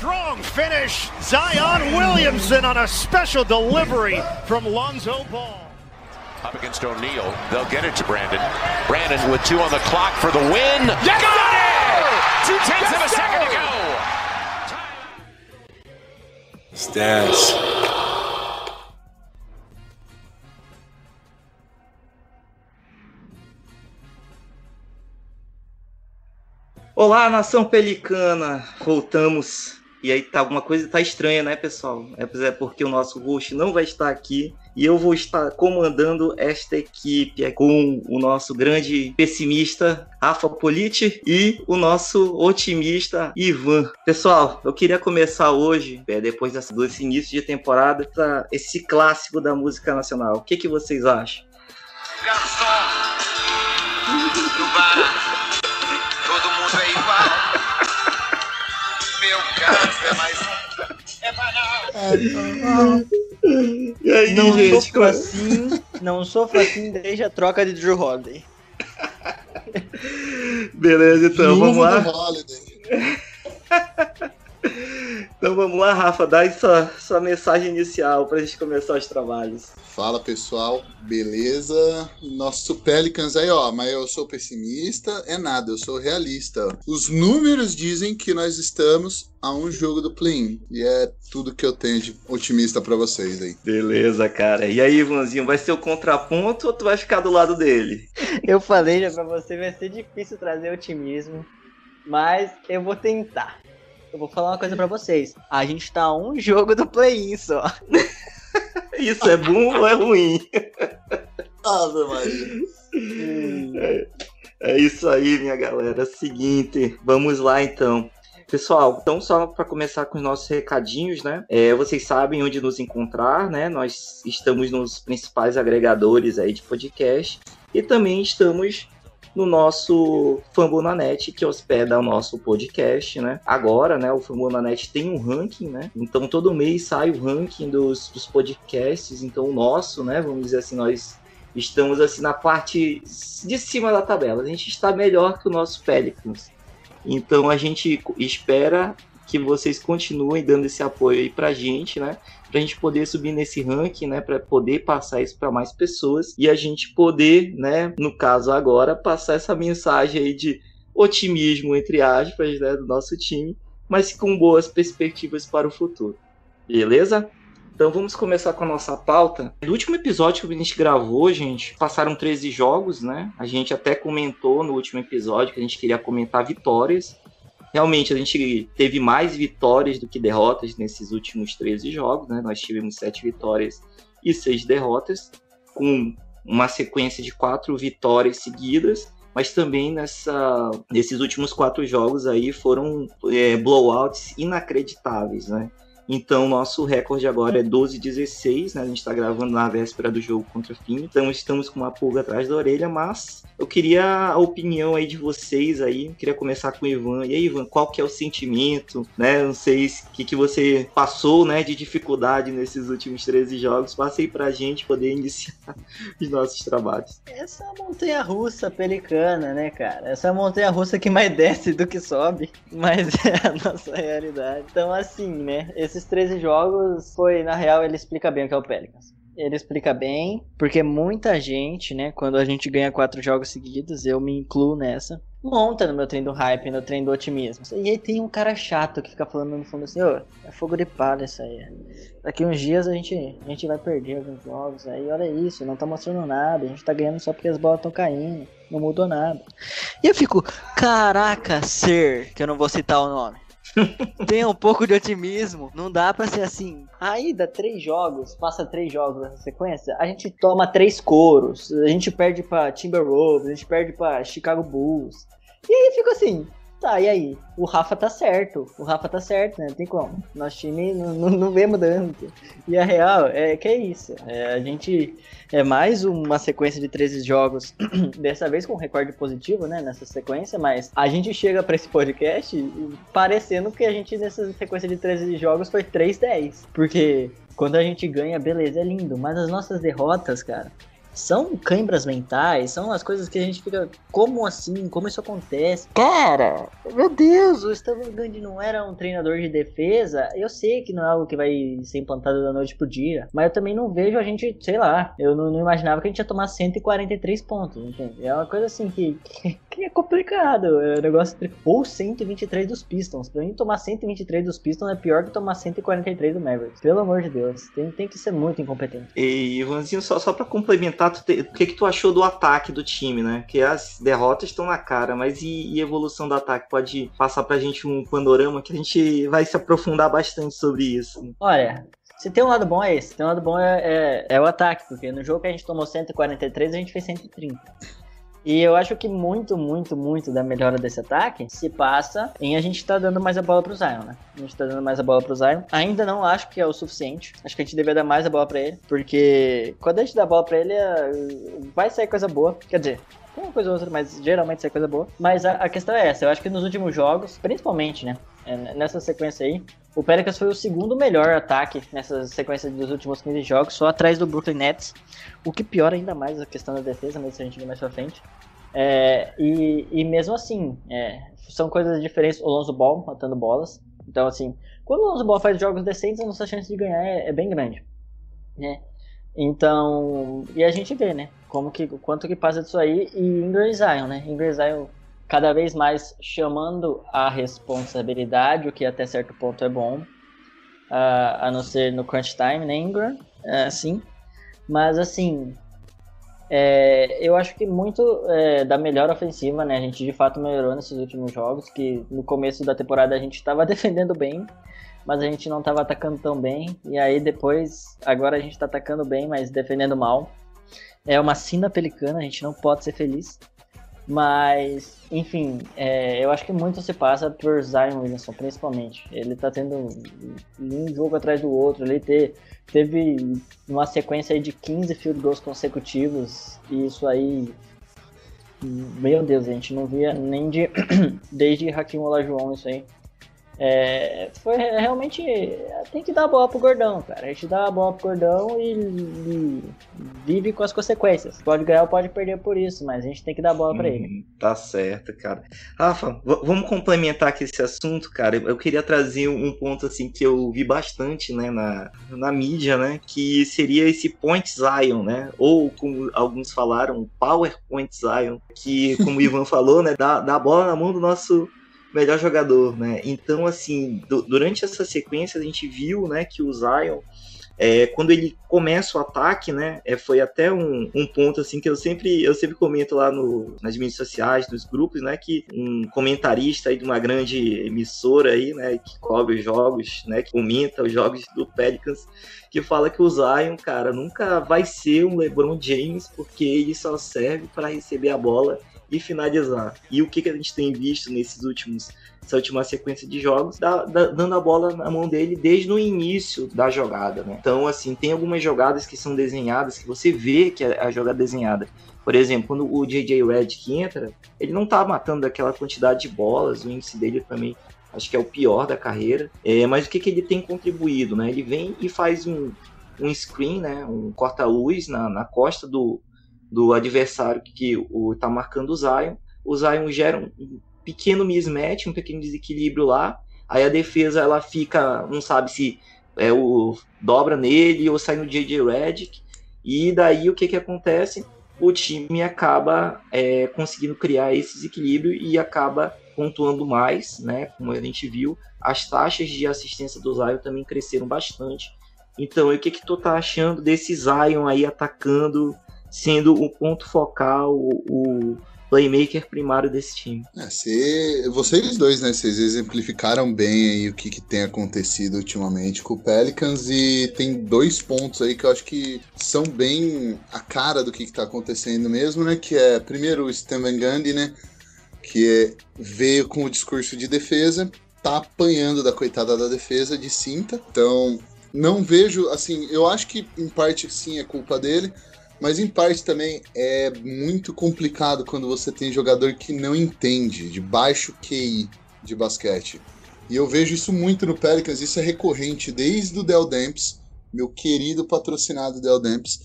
Strong finish. Zion Williamson on a special delivery from Lonzo Ball. Up against O'Neal. They'll get it to Brandon. Brandon with two on the clock for the win. Yes, Got it! Two tenths Yes, of a second to go. Stats. Olá, nação pelicana! Voltamos. E aí tá alguma coisa tá estranha, né, pessoal? É é porque o nosso host não vai estar aqui e eu vou estar comandando esta equipe com o nosso grande pessimista Rafa Politi e o nosso otimista Ivan. Pessoal, eu queria começar hoje, é, depois desse, início de temporada, pra esse clássico da música nacional. O que, que vocês acham? Garçom E aí, Não gente? sofro assim, não sofro assim desde a troca de Drew Holiday. Beleza, então vamos Viúva lá. Então vamos lá, Rafa, dá aí sua, sua mensagem inicial pra gente começar os trabalhos. Fala pessoal, beleza? Nosso Pelicans aí, ó, mas eu sou pessimista, é nada, eu sou realista. Os números dizem que nós estamos a um jogo do play-in e é tudo que eu tenho de otimista pra vocês aí. Beleza, cara. E aí, Ivanzinho, vai ser o contraponto ou tu vai ficar do lado dele? Eu falei já pra você, vai ser difícil trazer otimismo, mas eu vou tentar. Eu vou falar uma coisa pra vocês. A gente tá a um jogo do play-in só. Isso é bom ou é ruim? Ave Maria. É isso aí, minha galera. Seguinte, vamos lá então. Pessoal, então só para começar com os nossos recadinhos, né? É, vocês sabem onde nos encontrar, né? Nós estamos nos principais agregadores aí de podcast e também estamos no nosso Fambonanet, que hospeda o nosso podcast, né? Agora, né, o Fambonanet tem um ranking, né? Então todo mês sai o ranking dos, dos podcasts, então o nosso, né, vamos dizer assim, nós estamos assim na parte de cima da tabela. A gente está melhor que o nosso Pelicans. Então a gente espera que vocês continuem dando esse apoio aí pra gente, né? Pra gente poder subir nesse ranking, né? Pra poder passar isso para mais pessoas e a gente poder, né? No caso agora, passar essa mensagem aí de otimismo, entre aspas, né? Do nosso time, mas com boas perspectivas para o futuro. Beleza? Então vamos começar com a nossa pauta. No último episódio que a gente gravou, gente, passaram 13 jogos, né? A gente até comentou no último episódio que a gente queria comentar vitórias. Realmente a gente teve mais vitórias do que derrotas nesses últimos 13 jogos, né? Nós tivemos 7 vitórias e 6 derrotas, com uma sequência de 4 vitórias seguidas. Mas também nessa, nesses últimos quatro jogos aí foram é, blowouts inacreditáveis, né? Então, nosso recorde agora é 12-16, né? A gente está gravando na véspera do jogo contra o Fim. Então, estamos com uma pulga atrás da orelha, mas eu queria a opinião aí de vocês aí. Eu queria começar com o Ivan. E aí, Ivan, qual que é o sentimento, né? Não sei o que, que você passou, né, de dificuldade nesses últimos 13 jogos. Passei pra gente poder iniciar os nossos trabalhos. Essa a montanha russa pelicana, né, cara? Essa a montanha russa que mais desce do que sobe, mas é a nossa realidade. Então, assim, né? Esses 13 jogos foi, na real, ele explica bem o que é o Pelicans. Ele explica bem, porque muita gente, né, quando a gente ganha quatro jogos seguidos, eu me incluo nessa, monta no meu trem do hype, no trem do otimismo. E aí tem um cara chato que fica falando no fundo assim, ô, é fogo de palha isso aí. Daqui uns dias a gente, a gente vai perder alguns jogos aí, olha isso, não tá mostrando nada, a gente tá ganhando só porque as bolas estão caindo, não mudou nada. E eu fico, caraca, ser, que eu não vou citar o nome. Tem um pouco de otimismo. Não dá pra ser assim. Aí dá três jogos, passa três jogos nessa sequência, a gente toma três coros, a gente perde pra Timberwolves, a gente perde pra Chicago Bulls. E aí fica assim, tá, e aí? O Rafa tá certo, o Rafa tá certo, né? Não tem como. Nosso time não, não, não vê mudança. E a real é que é isso. É, a gente é mais uma sequência de 13 jogos, dessa vez com recorde positivo, né? Nessa sequência, mas a gente chega pra esse podcast parecendo que a gente nessa sequência de 13 jogos foi 3-10. Porque quando a gente ganha, beleza, é lindo. Mas as nossas derrotas, cara, são cãibras mentais, são as coisas que a gente fica, como assim? Como isso acontece? Cara, meu Deus, o Steven Gandhi não era um treinador de defesa. Eu sei que não é algo que vai ser implantado da noite pro dia, mas eu também não vejo a gente, sei lá, eu não, não imaginava que a gente ia tomar 143 pontos, entende? É uma coisa assim que, que, que é complicado. É um negócio ou 123 dos Pistons. Pra mim, tomar 123 dos Pistons é pior que tomar 143 do Mavericks. Pelo amor de Deus, tem, tem que ser muito incompetente. E Ivanzinho, só, só pra complementar, o que, que tu achou do ataque do time, né? Que as derrotas estão na cara, mas e, e evolução do ataque? Pode passar pra gente um panorama que a gente vai se aprofundar bastante sobre isso. Olha, se tem um lado bom é esse. Tem um lado bom é, é, é, o ataque, porque no jogo que a gente tomou 143, a gente fez 130. E eu acho que muito, muito, muito da melhora desse ataque se passa em a gente tá dando mais a bola pro Zion, né? A gente tá dando mais a bola pro Zion. Ainda não acho que é o suficiente. Acho que a gente deveria dar mais a bola pra ele. Porque quando a gente dá a bola pra ele, é, vai sair coisa boa. Quer dizer, uma coisa ou outra, mas geralmente sai coisa boa. Mas a, a, questão é essa, eu acho que nos últimos jogos, principalmente, né? É, nessa sequência aí, o Pelicans foi o segundo melhor ataque nessa sequência dos últimos 15 jogos, só atrás do Brooklyn Nets. O que piora ainda mais a questão da defesa, mas isso a gente vê mais pra frente. É, e, e mesmo assim, é, são coisas diferentes. O Lonzo Ball matando bolas. Então, assim, quando o Lonzo Ball faz jogos decentes, a nossa chance de ganhar é, é bem grande. Né? Então, e a gente vê, né? Como que, quanto que passa disso aí. E Ingram e Zion, né? Ingram e Zion cada vez mais chamando a responsabilidade, o que até certo ponto é bom. Uh, a não ser no crunch time, né, Ingram? É, assim. Mas, assim, é, eu acho que muito é, da melhor ofensiva, né? A gente de fato melhorou nesses últimos jogos, que no começo da temporada a gente estava defendendo bem, mas a gente não estava atacando tão bem. E aí depois, agora a gente está atacando bem, mas defendendo mal. É uma sina pelicana, a gente não pode ser feliz. Mas, enfim, é, eu acho que muito se passa por Zion Williamson, principalmente. Ele tá tendo um jogo atrás do outro. Ele teve uma sequência aí de 15 field goals consecutivos. E isso aí. Meu Deus, a gente não via nem de, desde Hakim Olajuwon isso aí. É, foi realmente. Tem que dar a bola pro gordão, cara. A gente dá a bola pro gordão e, e, vive com as consequências. Pode ganhar ou pode perder por isso, mas a gente tem que dar a bola hum, para ele. Tá certo, cara. Rafa, vamos complementar aqui esse assunto, cara. Eu queria trazer um ponto assim que eu vi bastante, né, na, na mídia, né, que seria esse Point Zion, né? Ou como alguns falaram, Power Point Zion, que, como o Ivan falou, né, dá, dá a bola na mão do nosso melhor jogador, né? Então, assim, do, durante essa sequência a gente viu, né, que o Zion, é, quando ele começa o ataque, né, é, foi até um, um, ponto assim que eu sempre eu sempre comento lá no, nas mídias sociais, nos grupos, né, que um comentarista aí de uma grande emissora aí, né, que cobre os jogos, né, que comenta os jogos do Pelicans, que fala que o Zion, cara, nunca vai ser um LeBron James porque ele só serve para receber a bola e finalizar. E o que, que a gente tem visto nesses últimos essa última sequência de jogos, dá, dá, dando a bola na mão dele desde o início da jogada, né? Então, assim, tem algumas jogadas que são desenhadas, que você vê que é a jogada desenhada. Por exemplo, quando o J.J. Redick entra, ele não tá matando aquela quantidade de bolas, o índice dele também acho que é o pior da carreira. É, mas o que, que ele tem contribuído, né? Ele vem e faz um, um screen, né? Um corta-luz na, na costa do, do adversário que o tá marcando o Zion. O Zion gera um pequeno mismatch, um pequeno desequilíbrio lá. Aí a defesa ela fica, não sabe se é o dobra nele ou sai no JJ Redick. E daí o que que acontece? O time acaba é, conseguindo criar esse desequilíbrio e acaba pontuando mais, né? Como a gente viu, as taxas de assistência do Zion também cresceram bastante. Então, o que que tu tá achando desse Zion aí atacando sendo o ponto focal, o, playmaker primário desse time. É, cê, vocês dois, né? Vocês exemplificaram bem aí o que, que, tem acontecido ultimamente com o Pelicans e tem dois pontos aí que eu acho que são bem a cara do que, que tá acontecendo mesmo, né? Que é, primeiro, o Stan Gundy, né? Que é, veio com o discurso de defesa, tá apanhando da coitada da defesa de cinta. Então, não vejo, assim, eu acho que em parte sim é culpa dele, mas em parte também é muito complicado quando você tem jogador que não entende, de baixo QI de basquete. E eu vejo isso muito no Pelicans, isso é recorrente desde o Del Demps, meu querido patrocinado Del Demps,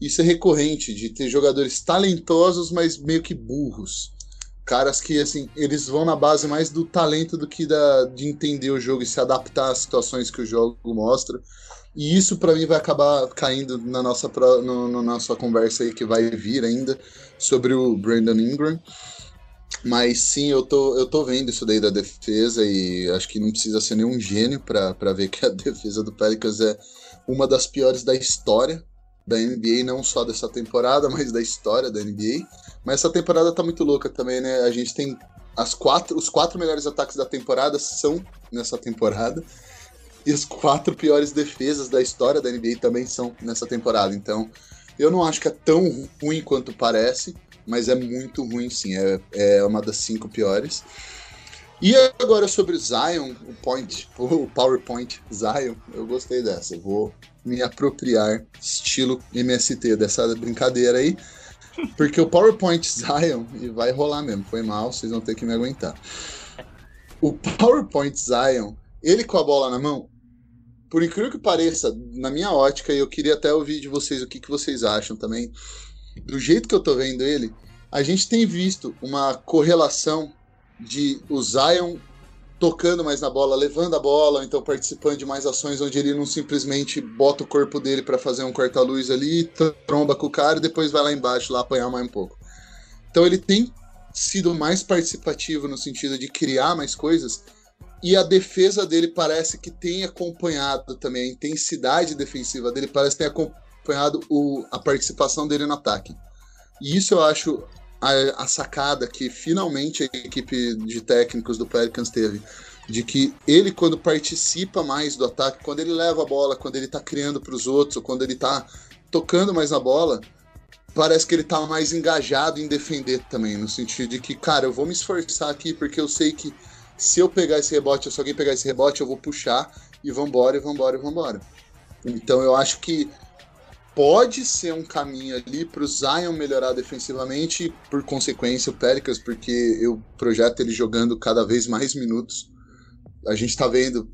isso é recorrente, de ter jogadores talentosos, mas meio que burros. Caras que, assim, eles vão na base mais do talento do que da, de entender o jogo e se adaptar às situações que o jogo mostra. E isso, para mim, vai acabar caindo na nossa, no, no nossa conversa aí que vai vir ainda sobre o Brandon Ingram. Mas sim, eu tô, eu tô vendo isso daí da defesa e acho que não precisa ser nenhum gênio para ver que a defesa do Pelicans é uma das piores da história da NBA, não só dessa temporada, mas da história da NBA. Mas essa temporada tá muito louca também, né? A gente tem as quatro, os quatro melhores ataques da temporada são nessa temporada. E as quatro piores defesas da história da NBA também são nessa temporada. Então, eu não acho que é tão ruim quanto parece, mas é muito ruim sim. É, é uma das cinco piores. E agora sobre o Zion, o point, o PowerPoint Zion, eu gostei dessa. Eu vou me apropriar, estilo MST, dessa brincadeira aí. Porque o PowerPoint Zion, e vai rolar mesmo, foi mal, vocês vão ter que me aguentar. O PowerPoint Zion, ele com a bola na mão, por incrível que pareça, na minha ótica, e eu queria até ouvir de vocês o que, que vocês acham também, do jeito que eu tô vendo ele, a gente tem visto uma correlação de o Zion tocando mais na bola, levando a bola, então participando de mais ações onde ele não simplesmente bota o corpo dele para fazer um corta-luz ali, tromba com o cara e depois vai lá embaixo lá apanhar mais um pouco. Então ele tem sido mais participativo no sentido de criar mais coisas e a defesa dele parece que tem acompanhado também a intensidade defensiva dele parece tem acompanhado o, a participação dele no ataque. E isso eu acho a, a, sacada que finalmente a equipe de técnicos do Pelicans teve. De que ele, quando participa mais do ataque, quando ele leva a bola, quando ele tá criando para os outros, ou quando ele tá tocando mais na bola, parece que ele tá mais engajado em defender também, no sentido de que, cara, eu vou me esforçar aqui porque eu sei que se eu pegar esse rebote, se alguém pegar esse rebote, eu vou puxar e vambora, e vambora, e vambora. Então eu acho que pode ser um caminho ali para o Zion melhorar defensivamente e, por consequência, o Pelicans, porque eu projeto ele jogando cada vez mais minutos. A gente está vendo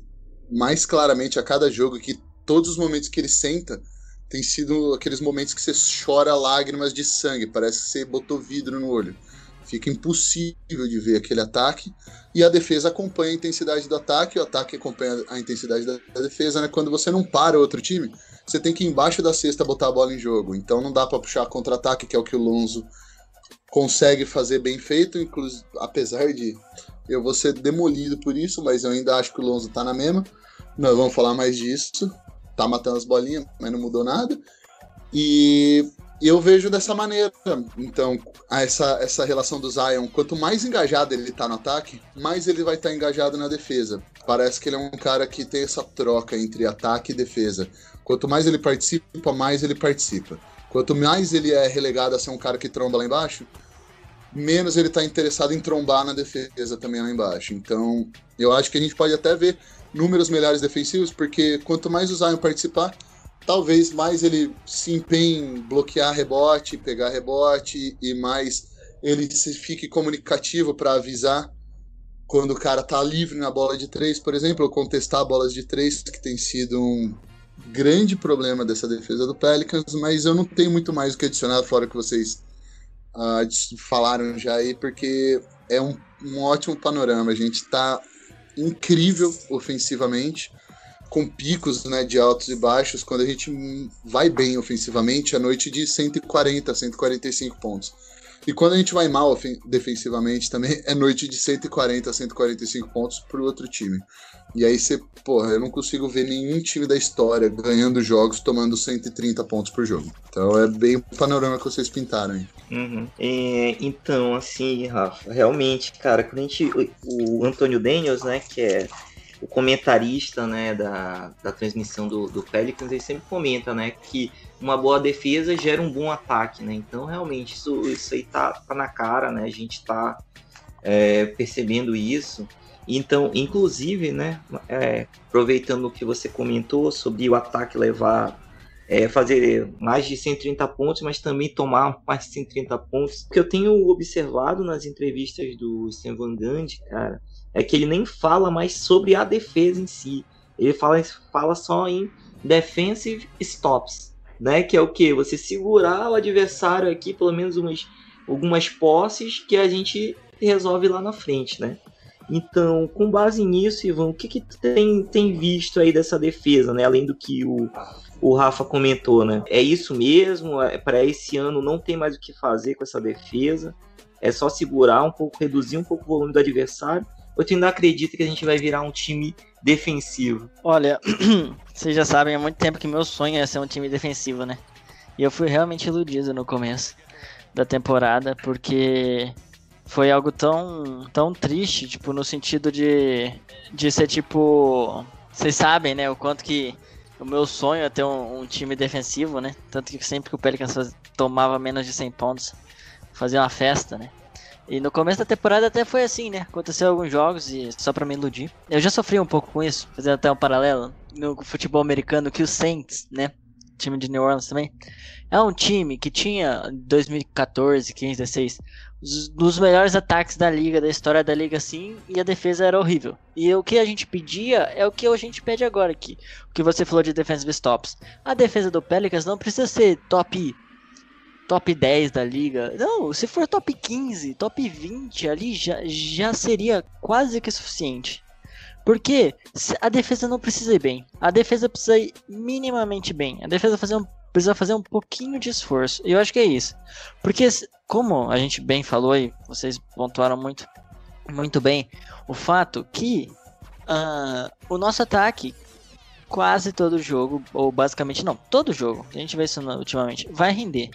mais claramente a cada jogo que todos os momentos que ele senta tem sido aqueles momentos que você chora lágrimas de sangue, parece que você botou vidro no olho. Fica impossível de ver aquele ataque e a defesa acompanha a intensidade do ataque, o ataque acompanha a intensidade da defesa, né? Quando você não para outro time, você tem que ir embaixo da cesta botar a bola em jogo. Então não dá para puxar contra-ataque, que é o que o Lonzo consegue fazer bem feito, inclusive, apesar de eu vou ser demolido por isso, mas eu ainda acho que o Lonzo tá na mesma. Nós vamos falar mais disso. Tá matando as bolinhas, mas não mudou nada. E eu vejo dessa maneira. Então, essa, essa relação do Zion, quanto mais engajado ele tá no ataque, mais ele vai estar tá engajado na defesa. Parece que ele é um cara que tem essa troca entre ataque e defesa. Quanto mais ele participa, mais ele participa. Quanto mais ele é relegado a ser um cara que tromba lá embaixo, menos ele está interessado em trombar na defesa também lá embaixo. Então, eu acho que a gente pode até ver números melhores defensivos, porque quanto mais o Zion participar, talvez mais ele se empenhe em bloquear rebote, pegar rebote e mais ele se fique comunicativo para avisar quando o cara tá livre na bola de três, por exemplo, ou contestar bolas de três, que tem sido um, grande problema dessa defesa do Pelicans, mas eu não tenho muito mais o que adicionar fora que vocês uh, falaram já aí, porque é um, um ótimo panorama. A gente está incrível ofensivamente, com picos né, de altos e baixos. Quando a gente vai bem ofensivamente, a noite de 140, 145 pontos. E quando a gente vai mal defensivamente também, é noite de 140 a 145 pontos para o outro time. E aí você, porra, eu não consigo ver nenhum time da história ganhando jogos tomando 130 pontos por jogo. Então é bem o panorama que vocês pintaram aí. Uhum. É, então, assim, Rafa, realmente, cara, quando a gente. O, o Antônio Daniels, né, que é o comentarista né, da, da transmissão do, do Pelicans, ele sempre comenta né, que uma boa defesa gera um bom ataque, né? Então, realmente, isso, isso aí tá, tá na cara, né? A gente tá é, percebendo isso. Então, inclusive, né, é, aproveitando o que você comentou sobre o ataque levar, é, fazer mais de 130 pontos, mas também tomar mais de 130 pontos, o que eu tenho observado nas entrevistas do Stan Van Gundy, cara, é que ele nem fala mais sobre a defesa em si. Ele fala, fala só em defensive stops. né? Que é o que? Você segurar o adversário aqui, pelo menos umas, algumas posses que a gente resolve lá na frente, né? Então, com base nisso, Ivan, o que, que tem, tem visto aí dessa defesa, né? Além do que o, o Rafa comentou, né? É isso mesmo? É, Para esse ano não tem mais o que fazer com essa defesa? É só segurar um pouco, reduzir um pouco o volume do adversário? Ou tu ainda acredita que a gente vai virar um time defensivo? Olha, vocês já sabem há muito tempo que meu sonho é ser um time defensivo, né? E eu fui realmente iludido no começo da temporada, porque foi algo tão, tão triste, tipo, no sentido de, de ser tipo. Vocês sabem, né? O quanto que o meu sonho é ter um, um time defensivo, né? Tanto que sempre que o Pelicans tomava menos de 100 pontos, fazia uma festa, né? E no começo da temporada até foi assim, né? Aconteceu alguns jogos e só pra me iludir. Eu já sofri um pouco com isso, fazendo até um paralelo no futebol americano que o Saints, né? Time de New Orleans também. É um time que tinha em 2014, 15, 16 os- dos melhores ataques da liga, da história da liga, assim, e a defesa era horrível. E o que a gente pedia é o que a gente pede agora aqui. O que você falou de defensive stops. A defesa do Pelicans não precisa ser top top 10 da liga. Não, se for top 15, top 20 ali já, já seria quase que suficiente. Porque a defesa não precisa ir bem. A defesa precisa ir minimamente bem. A defesa fazer um- precisa fazer um pouquinho de esforço. E eu acho que é isso. Porque, como a gente bem falou e vocês pontuaram muito, muito bem, o fato que ah, o nosso ataque, quase todo jogo, ou basicamente não, todo jogo, a gente vê isso ultimamente, vai render.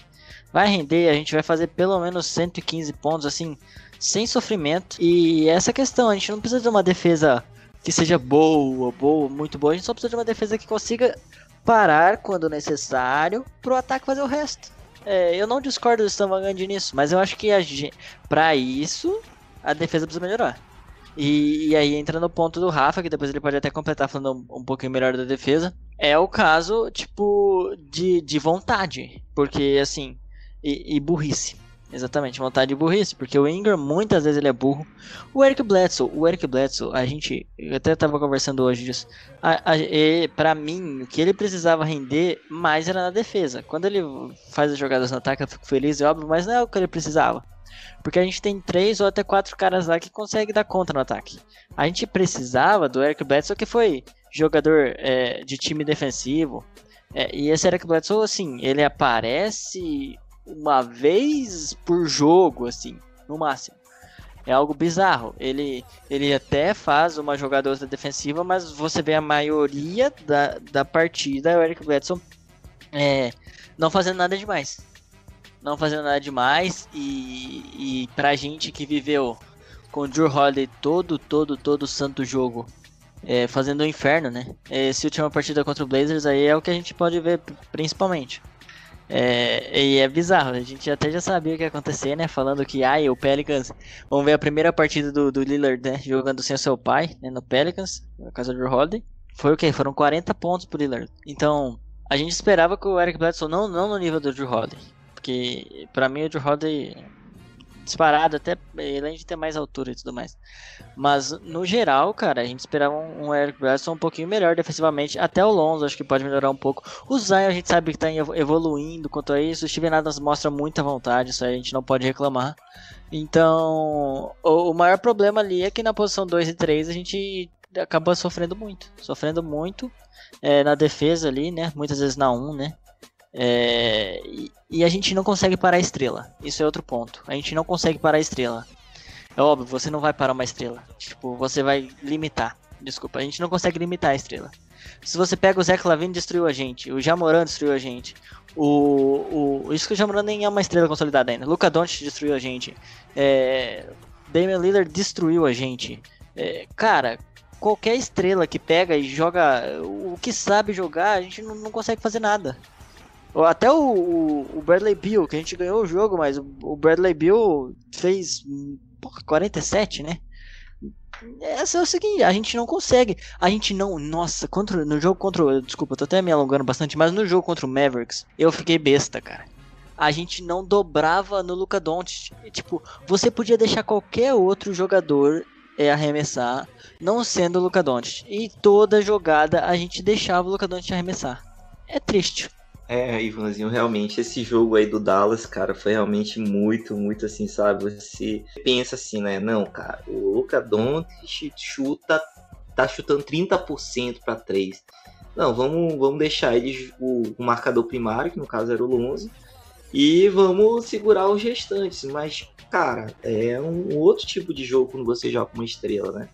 Vai render, a gente vai fazer pelo menos 115 pontos, assim, sem sofrimento. E essa questão, a gente não precisa de uma defesa que seja boa, boa, muito boa, a gente só precisa de uma defesa que consiga parar quando necessário pro ataque fazer o resto. É, eu não discordo do Stamagandi nisso, mas eu acho que a gente, pra isso, a defesa precisa melhorar. E, e aí entra no ponto do Rafa, que depois ele pode até completar falando um, um pouquinho melhor da defesa. É o caso, tipo, de, de vontade. Porque, assim, e, e burrice. Exatamente, vontade e burrice. Porque o Ingram, muitas vezes, ele é burro. O Eric Bledsoe, o Eric Bledsoe, a gente. Eu até tava conversando hoje disso. A, a, e, pra mim, o que ele precisava render mais era na defesa. Quando ele faz as jogadas no ataque, eu fico feliz, é óbvio, mas não é o que ele precisava. Porque a gente tem três ou até quatro caras lá que conseguem dar conta no ataque. A gente precisava do Eric Bledsoe, que foi jogador é, de time defensivo. É, e esse Eric Bledsoe, assim, ele aparece uma vez por jogo, assim, no máximo. É algo bizarro. Ele, ele até faz uma jogada defensiva, mas você vê a maioria da, da partida, o Eric Bledsoe é, não fazendo nada demais. Não fazendo nada demais. E, e pra gente que viveu com o Drew Holiday todo, todo, todo santo jogo, é, fazendo o inferno, né? Essa última partida contra o Blazers aí é o que a gente pode ver principalmente. É, e é bizarro, a gente até já sabia o que ia acontecer, né? Falando que ai, o Pelicans. Vamos ver a primeira partida do, do Lillard, né? Jogando sem o seu pai, né? No Pelicans, na casa do Holiday. Foi o quê? Foram 40 pontos pro Lillard. Então, a gente esperava que o Eric Bledsoe não, não no nível do Drew Holiday. Porque pra mim o Drew Holiday disparado, até além de ter mais altura e tudo mais. Mas no geral, cara, a gente esperava um, um Eric Bledsoe um pouquinho melhor defensivamente. Até o Lonzo acho que pode melhorar um pouco. O Zion a gente sabe que tá evo- evoluindo quanto a isso. O Steven Adams mostra muita vontade, isso aí a gente não pode reclamar. Então, o, o maior problema ali é que na posição 2 e 3 a gente acaba sofrendo muito. Sofrendo muito é, na defesa ali, né? Muitas vezes na 1, né? É, e, e a gente não consegue parar a estrela. Isso é outro ponto. A gente não consegue parar a estrela. É óbvio, você não vai parar uma estrela. Tipo, você vai limitar. Desculpa, a gente não consegue limitar a estrela. Se você pega o Zé Clavini, destruiu a gente. O Jamoran destruiu a gente. O, o, isso que o Jamoran nem é uma estrela consolidada ainda. Luca Doncic destruiu a gente. É, Damian Lillard destruiu a gente. É, cara, qualquer estrela que pega e joga o que sabe jogar, a gente não, não consegue fazer nada. Até o, o- Bradley Beal, que a gente ganhou o jogo, mas o, Bradley Beal fez porra, 47, né? Essa é o seguinte, a gente não consegue. A gente não. Nossa, contra, no jogo contra. Desculpa, eu tô até me alongando bastante, mas no jogo contra o Mavericks, eu fiquei besta, cara. A gente não dobrava no Luca Doncic. Tipo, você podia deixar qualquer outro jogador é, arremessar, não sendo o Luca Doncic. E toda jogada a gente deixava o Luca Doncic arremessar. É triste. É, Ivanzinho, realmente, esse jogo aí do Dallas, cara, foi realmente muito, muito assim, sabe? Você pensa assim, né? Não, cara, o Luca Doncic chuta, tá chutando 30% para 3. Não, vamos, vamos deixar ele o, o, marcador primário, que no caso era o Lonzo, e vamos segurar os restantes. Mas, cara, é um outro tipo de jogo quando você joga com uma estrela, né?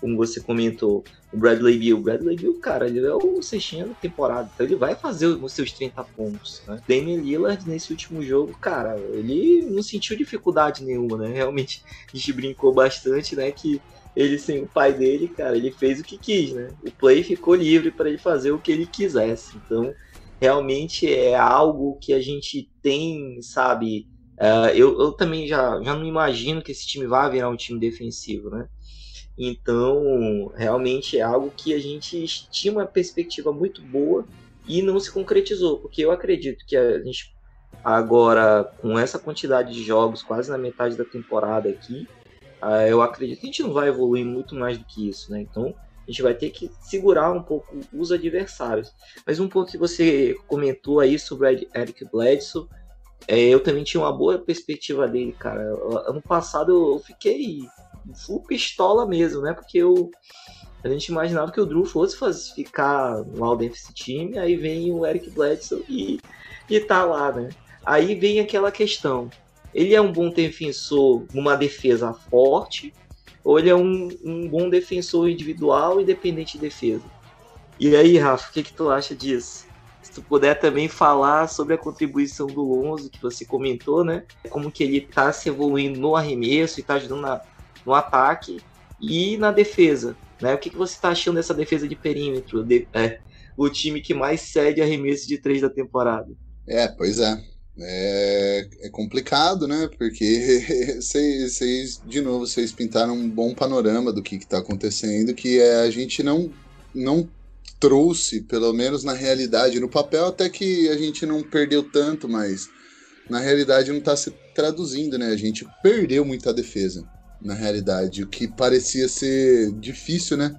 Como você comentou, o Bradley Bill. O Bradley Bill, cara, ele é o sextinho da temporada, então ele vai fazer os seus 30 pontos. Né? Damian Lillard, nesse último jogo, cara, ele não sentiu dificuldade nenhuma, né? Realmente, a gente brincou bastante, né, que ele sem o pai dele, cara, ele fez o que quis, né? O play ficou livre para ele fazer o que ele quisesse. Então, realmente é algo que a gente tem, sabe? Uh, eu, eu também já, já não imagino que esse time vá virar um time defensivo, né? Então, realmente é algo que a gente tinha uma perspectiva muito boa e não se concretizou, porque eu acredito que a gente agora com essa quantidade de jogos, quase na metade da temporada aqui, ah, eu acredito que a gente não vai evoluir muito mais do que isso, né? Então, a gente vai ter que segurar um pouco os adversários. Mas um ponto que você comentou aí sobre Eric Bledsoe, é, eu também tinha uma boa perspectiva dele, cara. Ano passado eu fiquei full pistola mesmo, né? Porque eu, a gente imaginava que o Drew fosse fazer, ficar no All Defense Team, aí vem o Eric Bledsoe e, e tá lá, né? Aí vem aquela questão. Ele é um bom defensor numa defesa forte, ou ele é um, um bom defensor individual, independente de defesa? E aí, Rafa, o que, que tu acha disso? Se tu puder também falar sobre a contribuição do Lonzo, que você comentou, né? Como que ele tá se evoluindo no arremesso e tá ajudando na, no ataque e na defesa. Né? O que, que você está achando dessa defesa de perímetro? De, é, o time que mais cede arremesso de três da temporada. É, pois é. É, é complicado, né? Porque vocês, de novo, vocês pintaram um bom panorama do que está acontecendo, que é a gente não, não trouxe, pelo menos na realidade, no papel até que a gente não perdeu tanto, mas na realidade não está se traduzindo, né? A gente perdeu muita defesa na realidade, o que parecia ser difícil, né?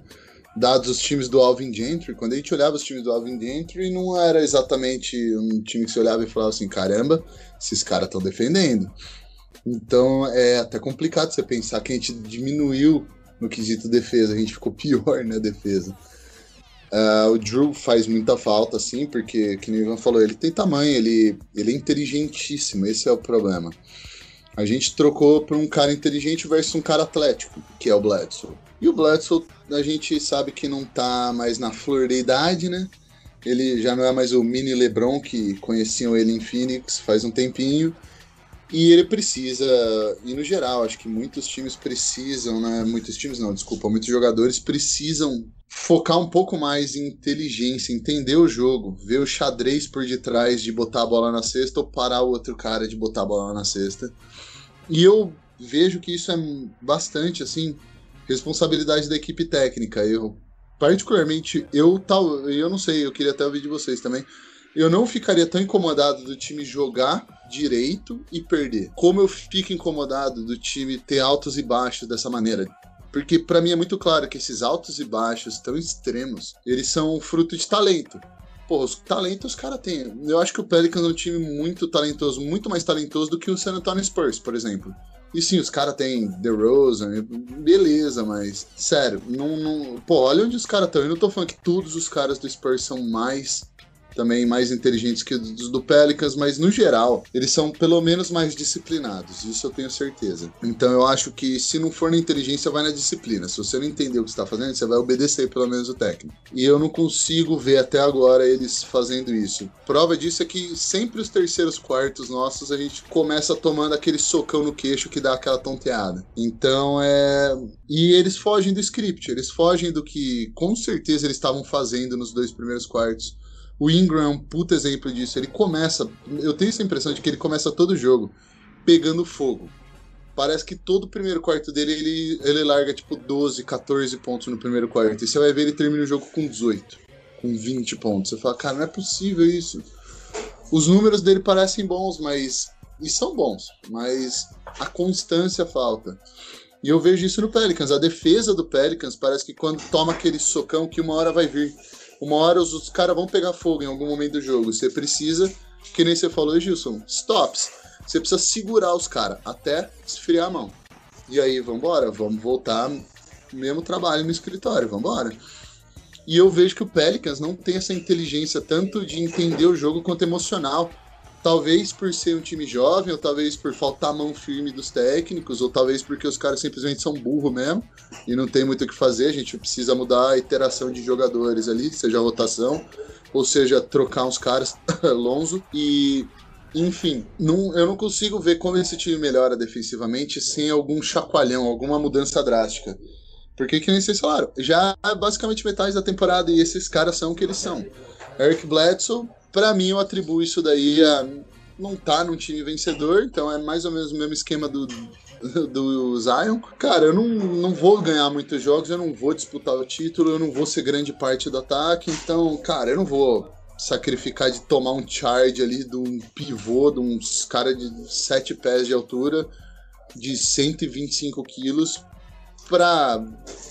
Dados os times do Alvin Gentry, quando a gente olhava os times do Alvin Gentry, não era exatamente um time que você olhava e falava assim: caramba, esses caras estão defendendo. Então é até complicado você pensar que a gente diminuiu no quesito defesa, a gente ficou pior na defesa. Uh, o Drew faz muita falta, assim, porque, que o Ivan falou, ele tem tamanho, ele, ele é inteligentíssimo, esse é o problema. A gente trocou por um cara inteligente versus um cara atlético, que é o Bledsoe. E o Bledsoe, a gente sabe que não tá mais na flor da idade, né? Ele já não é mais o mini LeBron que conheciam ele em Phoenix faz um tempinho. E ele precisa, e no geral, acho que muitos times precisam, né? Muitos times não, desculpa, muitos jogadores precisam focar um pouco mais em inteligência, entender o jogo, ver o xadrez por detrás de botar a bola na cesta ou parar o outro cara de botar a bola na cesta. E eu vejo que isso é bastante, assim, responsabilidade da equipe técnica. Eu, particularmente, eu tal, eu não sei, eu queria até ouvir de vocês também. Eu não ficaria tão incomodado do time jogar direito e perder. Como eu fico incomodado do time ter altos e baixos dessa maneira. Porque para mim é muito claro que esses altos e baixos tão extremos, eles são fruto de talento. Pô, os talentos os caras têm. Eu acho que o Pelicans é um time muito talentoso, muito mais talentoso do que o San Antonio Spurs, por exemplo. E sim, os caras têm The Rose, beleza, mas sério, não, não. Pô, olha onde os caras estão. Eu não tô falando que todos os caras do Spurs são mais também mais inteligentes que os do Pelicans, mas no geral, eles são pelo menos mais disciplinados, isso eu tenho certeza. Então eu acho que se não for na inteligência, vai na disciplina. Se você não entender o que está fazendo, você vai obedecer pelo menos o técnico. E eu não consigo ver até agora eles fazendo isso. Prova disso é que sempre os terceiros quartos nossos a gente começa tomando aquele socão no queixo que dá aquela tonteada. Então é. E eles fogem do script, eles fogem do que com certeza eles estavam fazendo nos dois primeiros quartos o Ingram é um puta exemplo disso. Ele começa. Eu tenho essa impressão de que ele começa todo jogo pegando fogo. Parece que todo o primeiro quarto dele ele, ele larga tipo 12, 14 pontos no primeiro quarto. E você vai ver ele termina o jogo com 18, com 20 pontos. Você fala, cara, não é possível isso. Os números dele parecem bons, mas. E são bons, mas a constância falta. E eu vejo isso no Pelicans. A defesa do Pelicans parece que quando toma aquele socão que uma hora vai vir Uma hora os, os caras vão pegar fogo em algum momento do jogo. Você precisa, que nem você falou, Gilson, stops. Você precisa segurar os caras até esfriar a mão. E aí, vambora, vamos voltar mesmo trabalho no escritório, vambora. E eu vejo que o Pelicans não tem essa inteligência tanto de entender o jogo quanto emocional. Talvez por ser um time jovem, ou talvez por faltar mão firme dos técnicos, ou talvez porque os caras simplesmente são burro mesmo e não tem muito o que fazer. A gente precisa mudar a iteração de jogadores ali, seja a rotação, ou seja, trocar uns caras lonzo. E, enfim, não, eu não consigo ver como esse time melhora defensivamente sem algum chacoalhão, alguma mudança drástica. Porque, que nem vocês falaram, já é basicamente metade da temporada e esses caras são o que eles são. Eric Bledsoe, para mim, eu atribuo isso daí a não tá num time vencedor, então é mais ou menos o mesmo esquema do, do Zion. Cara, eu não, não vou ganhar muitos jogos, eu não vou disputar o título, eu não vou ser grande parte do ataque, então, cara, eu não vou sacrificar de tomar um charge ali de um pivô, de uns cara de 7 pés de altura, de 125 quilos, pra.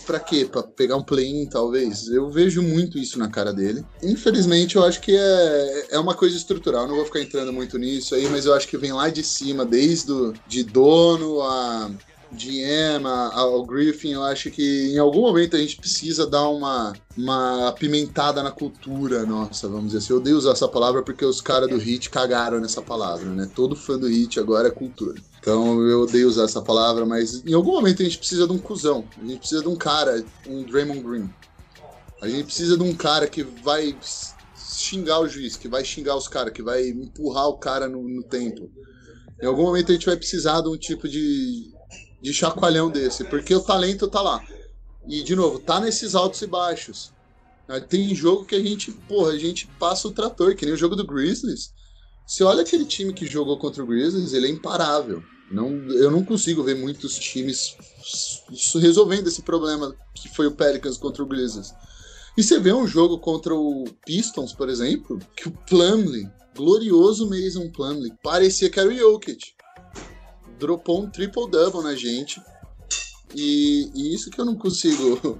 pra quê? Pra pegar um play-in, talvez? Eu vejo muito isso na cara dele. Infelizmente, eu acho que é, é uma coisa estrutural. Não vou ficar entrando muito nisso aí, mas eu acho que vem lá de cima, desde o, de dono a GM, ao Griffin, eu acho que em algum momento a gente precisa dar uma, uma apimentada na cultura nossa, vamos dizer assim. Eu odeio usar essa palavra porque os caras do Hit cagaram nessa palavra, né? Todo fã do Hit agora é cultura. Então eu odeio usar essa palavra, mas em algum momento a gente precisa de um cuzão. A gente precisa de um cara, um Draymond Green. A gente precisa de um cara que vai xingar o juiz, que vai xingar os caras, que vai empurrar o cara no, no tempo. Em algum momento a gente vai precisar de um tipo de, de chacoalhão desse, porque o talento tá lá. E, de novo, tá nesses altos e baixos. Tem jogo que a gente, porra, a gente passa o trator, que nem o jogo do Grizzlies. Você olha aquele time que jogou contra o Grizzlies, ele é imparável. Não, eu não consigo ver muitos times resolvendo esse problema que foi o Pelicans contra o Grizzlies. E você vê um jogo contra o Pistons, por exemplo, que o Plumlee, glorioso Mason Plumlee, parecia que era o Jokic. Dropou um triple-double na gente. E, e, isso que eu não consigo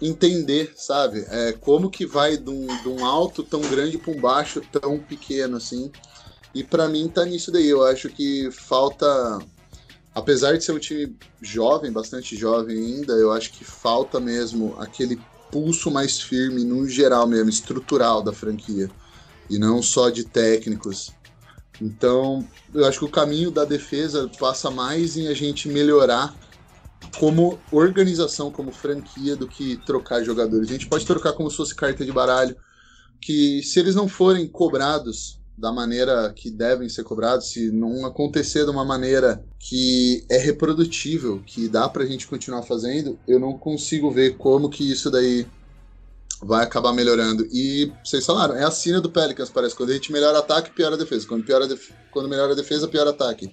entender, sabe? É, como que vai de um, de um alto tão grande para um baixo tão pequeno assim. E para mim tá nisso daí. Eu acho que falta. Apesar de ser um time jovem, bastante jovem ainda, eu acho que falta mesmo aquele pulso mais firme, no geral mesmo, estrutural da franquia. E não só de técnicos. Então, eu acho que o caminho da defesa passa mais em a gente melhorar como organização, como franquia, do que trocar jogadores. A gente pode trocar como se fosse carta de baralho, que se eles não forem cobrados da maneira que devem ser cobrados, se não acontecer de uma maneira que é reprodutível, que dá pra gente continuar fazendo, eu não consigo ver como que isso daí vai acabar melhorando. E vocês falaram, é a sina do Pelicans, parece. Quando a gente melhora ataque, piora a defesa. Quando, piora def... Quando melhora a defesa, piora ataque.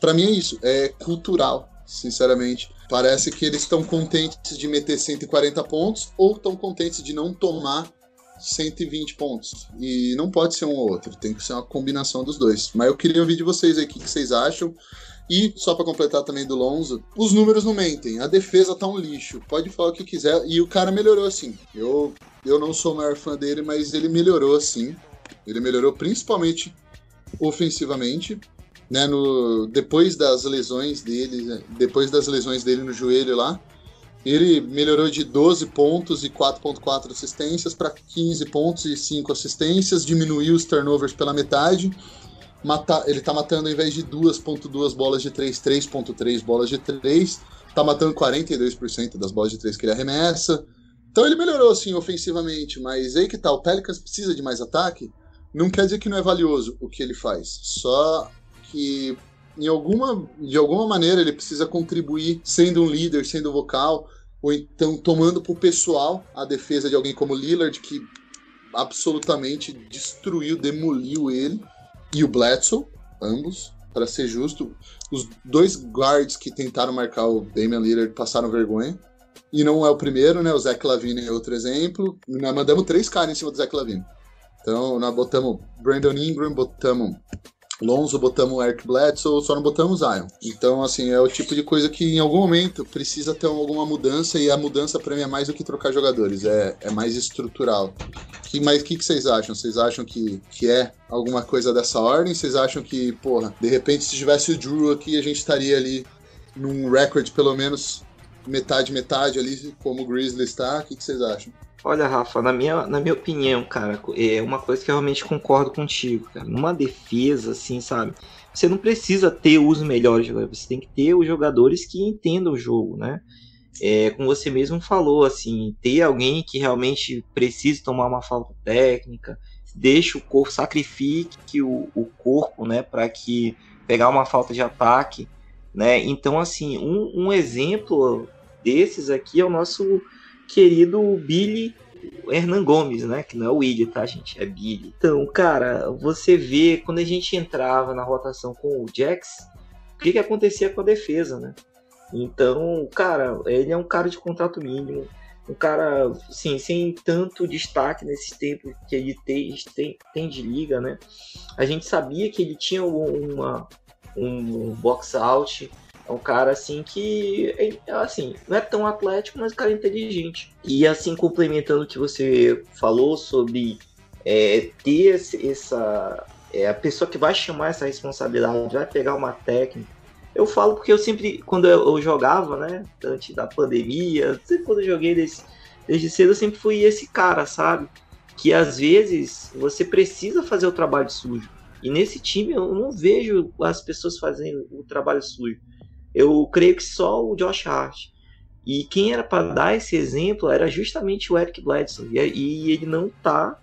Para mim é isso, é cultural, sinceramente. Parece que eles estão contentes de meter 140 pontos ou estão contentes de não tomar 120 pontos. E não pode ser um ou outro, tem que ser uma combinação dos dois. Mas eu queria ouvir de vocês aí o que, que vocês acham. E, só para completar também do Lonzo, os números não mentem. A defesa tá um lixo. Pode falar o que quiser. E o cara melhorou assim. Eu, eu não sou o maior fã dele, mas ele melhorou assim. Ele melhorou principalmente ofensivamente né, no, depois das lesões dele, né, depois das lesões dele no joelho lá, ele melhorou de 12 pontos e 4.4 assistências para 15 pontos e 5 assistências, diminuiu os turnovers pela metade. Mata, ele tá matando ao invés de 2.2 bolas de 3, 3.3 bolas de 3, tá matando 42% das bolas de 3 que ele arremessa. Então ele melhorou assim ofensivamente, mas aí que tá, o Pelicans precisa de mais ataque. Não quer dizer que não é valioso o que ele faz. Só que em alguma, de alguma maneira ele precisa contribuir sendo um líder, sendo vocal, ou então tomando para o pessoal a defesa de alguém como Lillard, que absolutamente destruiu, demoliu ele, e o Bledsoe, ambos, para ser justo. Os dois guards que tentaram marcar o Damian Lillard passaram vergonha. E não é o primeiro, né? O Zach Lavine é outro exemplo. Nós mandamos três caras em cima do Zach Lavine. Então, nós botamos Brandon Ingram, botamos Lonzo, botamos Eric Bledsoe, só não botamos Zion. Então, assim, é o tipo de coisa que em algum momento precisa ter alguma mudança e a mudança para mim é mais do que trocar jogadores, é, é mais estrutural. Que, mas o que, que vocês acham? Vocês acham que, que é alguma coisa dessa ordem? Vocês acham que, porra, de repente se tivesse o Drew aqui, a gente estaria ali num recorde pelo menos metade, metade ali, como o Grizzlies está? O que, que vocês acham? Olha, Rafa, na minha, na minha opinião, cara, é uma coisa que eu realmente concordo contigo, cara. Numa defesa, assim, sabe? Você não precisa ter os melhores jogadores, você tem que ter os jogadores que entendam o jogo, né? É, como você mesmo falou, assim, ter alguém que realmente precise tomar uma falta técnica, deixe o corpo, sacrifique o, o corpo, né, para que pegar uma falta de ataque, né? Então, assim, um, um exemplo desses aqui é o nosso querido Billy Hernan Gomes, né? Que não é o Willi, tá, gente? É Billy. Então, cara, você vê quando a gente entrava na rotação com o Jax, o que, que acontecia com a defesa, né? Então, cara, ele é um cara de contrato mínimo, um cara, sim, sem tanto destaque nesse tempo que ele tem, tem, tem de liga, né? A gente sabia que ele tinha uma, um box out, é um cara assim que é, assim, não é tão atlético, mas um cara inteligente. E assim, complementando o que você falou sobre é, ter essa. É, a pessoa que vai chamar essa responsabilidade, vai pegar uma técnica. Eu falo porque eu sempre, quando eu, jogava, né, antes da pandemia, sempre quando eu joguei desde, desde cedo, eu sempre fui esse cara, sabe? Que às vezes você precisa fazer o trabalho sujo. E nesse time eu não vejo as pessoas fazendo o trabalho sujo eu creio que só o Josh Hart. E quem era para dar esse exemplo era justamente o Eric Bledsoe. E, ele não tá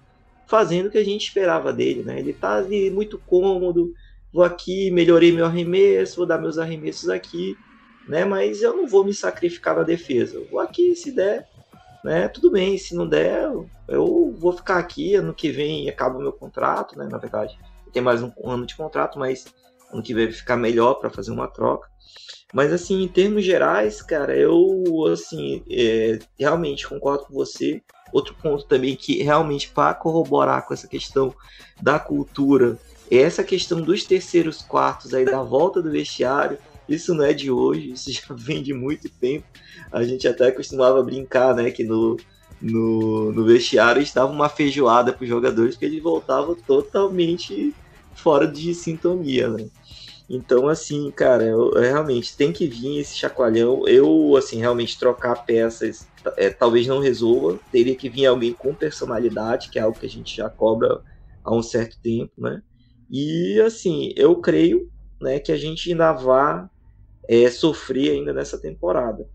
fazendo o que a gente esperava dele, né? Ele tá ali muito cômodo, vou aqui, melhorei meu arremesso, vou dar meus arremessos aqui, né? Mas eu não vou me sacrificar na defesa. Eu vou aqui, se der, né? Tudo bem, se não der, eu vou ficar aqui, ano que vem acaba o meu contrato, né? Na verdade, tem mais um ano de contrato, mas ano que vem ficar melhor para fazer uma troca. Mas assim, em termos gerais, cara, eu assim é, realmente concordo com você. Outro ponto também que realmente para corroborar com essa questão da cultura é essa questão dos terceiros quartos aí da volta do vestiário. Isso não é de hoje, isso já vem de muito tempo. A gente até costumava brincar, né, que no, no, no vestiário estava uma feijoada para os jogadores, que eles voltavam totalmente fora de sintonia, né? Então, assim, cara, eu, eu, realmente tem que vir esse chacoalhão. Eu, assim, realmente trocar peças é, talvez não resolva. Teria que vir alguém com personalidade, que é algo que a gente já cobra há um certo tempo, né? E, assim, eu creio né, que a gente ainda vai é, sofrer ainda nessa temporada.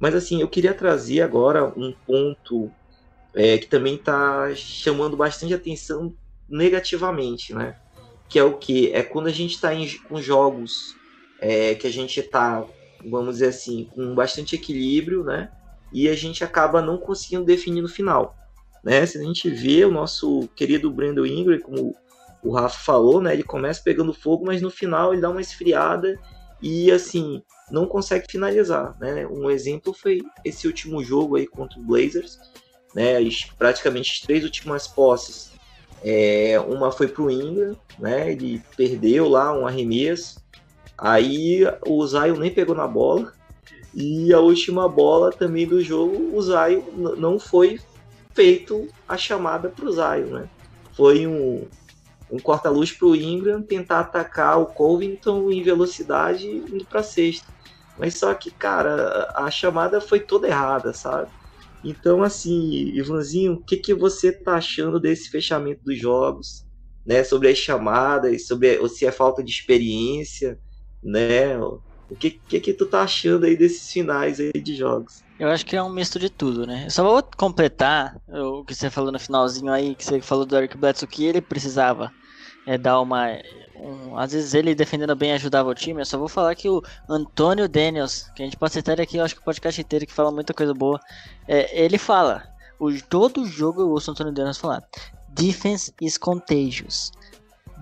Mas, assim, eu queria trazer agora um ponto é, que também está chamando bastante atenção negativamente, né? Que é o que? É quando a gente está com jogos é, que a gente está, vamos dizer assim, com bastante equilíbrio, né? E a gente acaba não conseguindo definir no final. Né? Se a gente vê o nosso querido Brandon Ingram, como o Rafa falou, né? Ele começa pegando fogo, mas no final ele dá uma esfriada e assim não consegue finalizar, né? Um exemplo foi esse último jogo aí contra o Blazers, né? Praticamente as três últimas posses é, uma foi pro Ingram, né? Ele perdeu lá um arremesso. Aí o Zion nem pegou na bola. E a última bola também do jogo, o Zion não foi feito a chamada pro Zion, né? Foi um, um corta-luz pro Ingram tentar atacar o Covington em velocidade indo pra sexta. Mas só que, cara, a chamada foi toda errada, sabe? Então, assim, Ivanzinho, o que, que você tá achando desse fechamento dos jogos? Né, sobre as chamadas, sobre se é falta de experiência, né? O que, que que tu tá achando aí desses finais aí de jogos? Eu acho que é um misto de tudo, né? Eu só vou completar o que você falou no finalzinho aí, que você falou do Eric Bledsoe, que ele precisava é, dar uma um, às vezes ele defendendo bem ajudava o time. Eu só vou falar que o Antônio Daniels, que a gente pode citar aqui, eu acho que o podcast inteiro que fala muita coisa boa, é, ele fala, o, todo jogo eu ouço o Antônio Daniels falar, defense is contagious.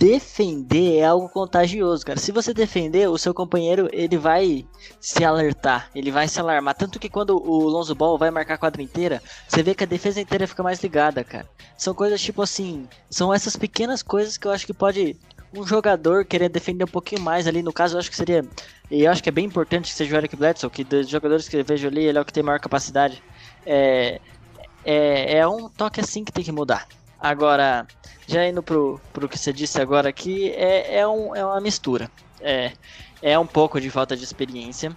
Defender é algo contagioso, cara. Se você defender, o seu companheiro ele vai se alertar, ele vai se alarmar. Tanto que quando o Lonzo Ball vai marcar a quadra inteira, você vê que a defesa inteira fica mais ligada, cara. São coisas tipo assim, são essas pequenas coisas que eu acho que pode um jogador querendo defender um pouquinho mais ali. No caso, eu acho que seria. E eu acho que é bem importante que seja o Eric Bledsoe, que dos jogadores que eu vejo ali, ele é o que tem maior capacidade. É, é, é um toque assim que tem que mudar. Agora, já indo pro, pro que você disse agora aqui, é, é, um, é uma mistura. É, é um pouco de falta de experiência.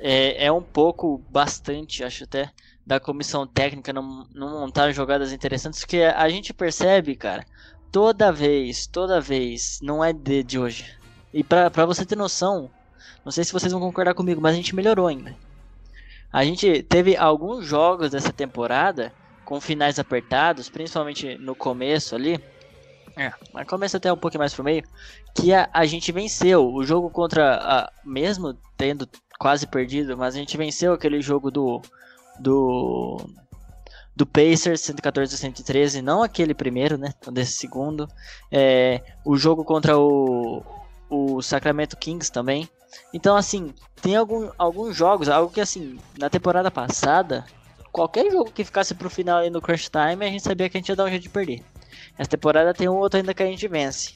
É, é um pouco, bastante, acho até, da comissão técnica não, não montar jogadas interessantes, porque a gente percebe, cara, toda vez, toda vez, não é de, de hoje. E pra, pra você ter noção, não sei se vocês vão concordar comigo, mas a gente melhorou ainda. A gente teve alguns jogos dessa temporada com finais apertados, principalmente no começo ali. É, mas começa até um pouquinho mais pro meio. Que a, a gente venceu o jogo contra. A, mesmo tendo quase perdido, mas a gente venceu aquele jogo do. Do. Do Pacers 114 a 113, não aquele primeiro, né? Desse segundo. É, o jogo contra o, o Sacramento Kings também. Então, assim, tem algum, alguns jogos, algo que, assim, na temporada passada, qualquer jogo que ficasse pro final aí no Crunch Time, a gente sabia que a gente ia dar um jeito de perder. Essa temporada tem um outro ainda que a gente vence.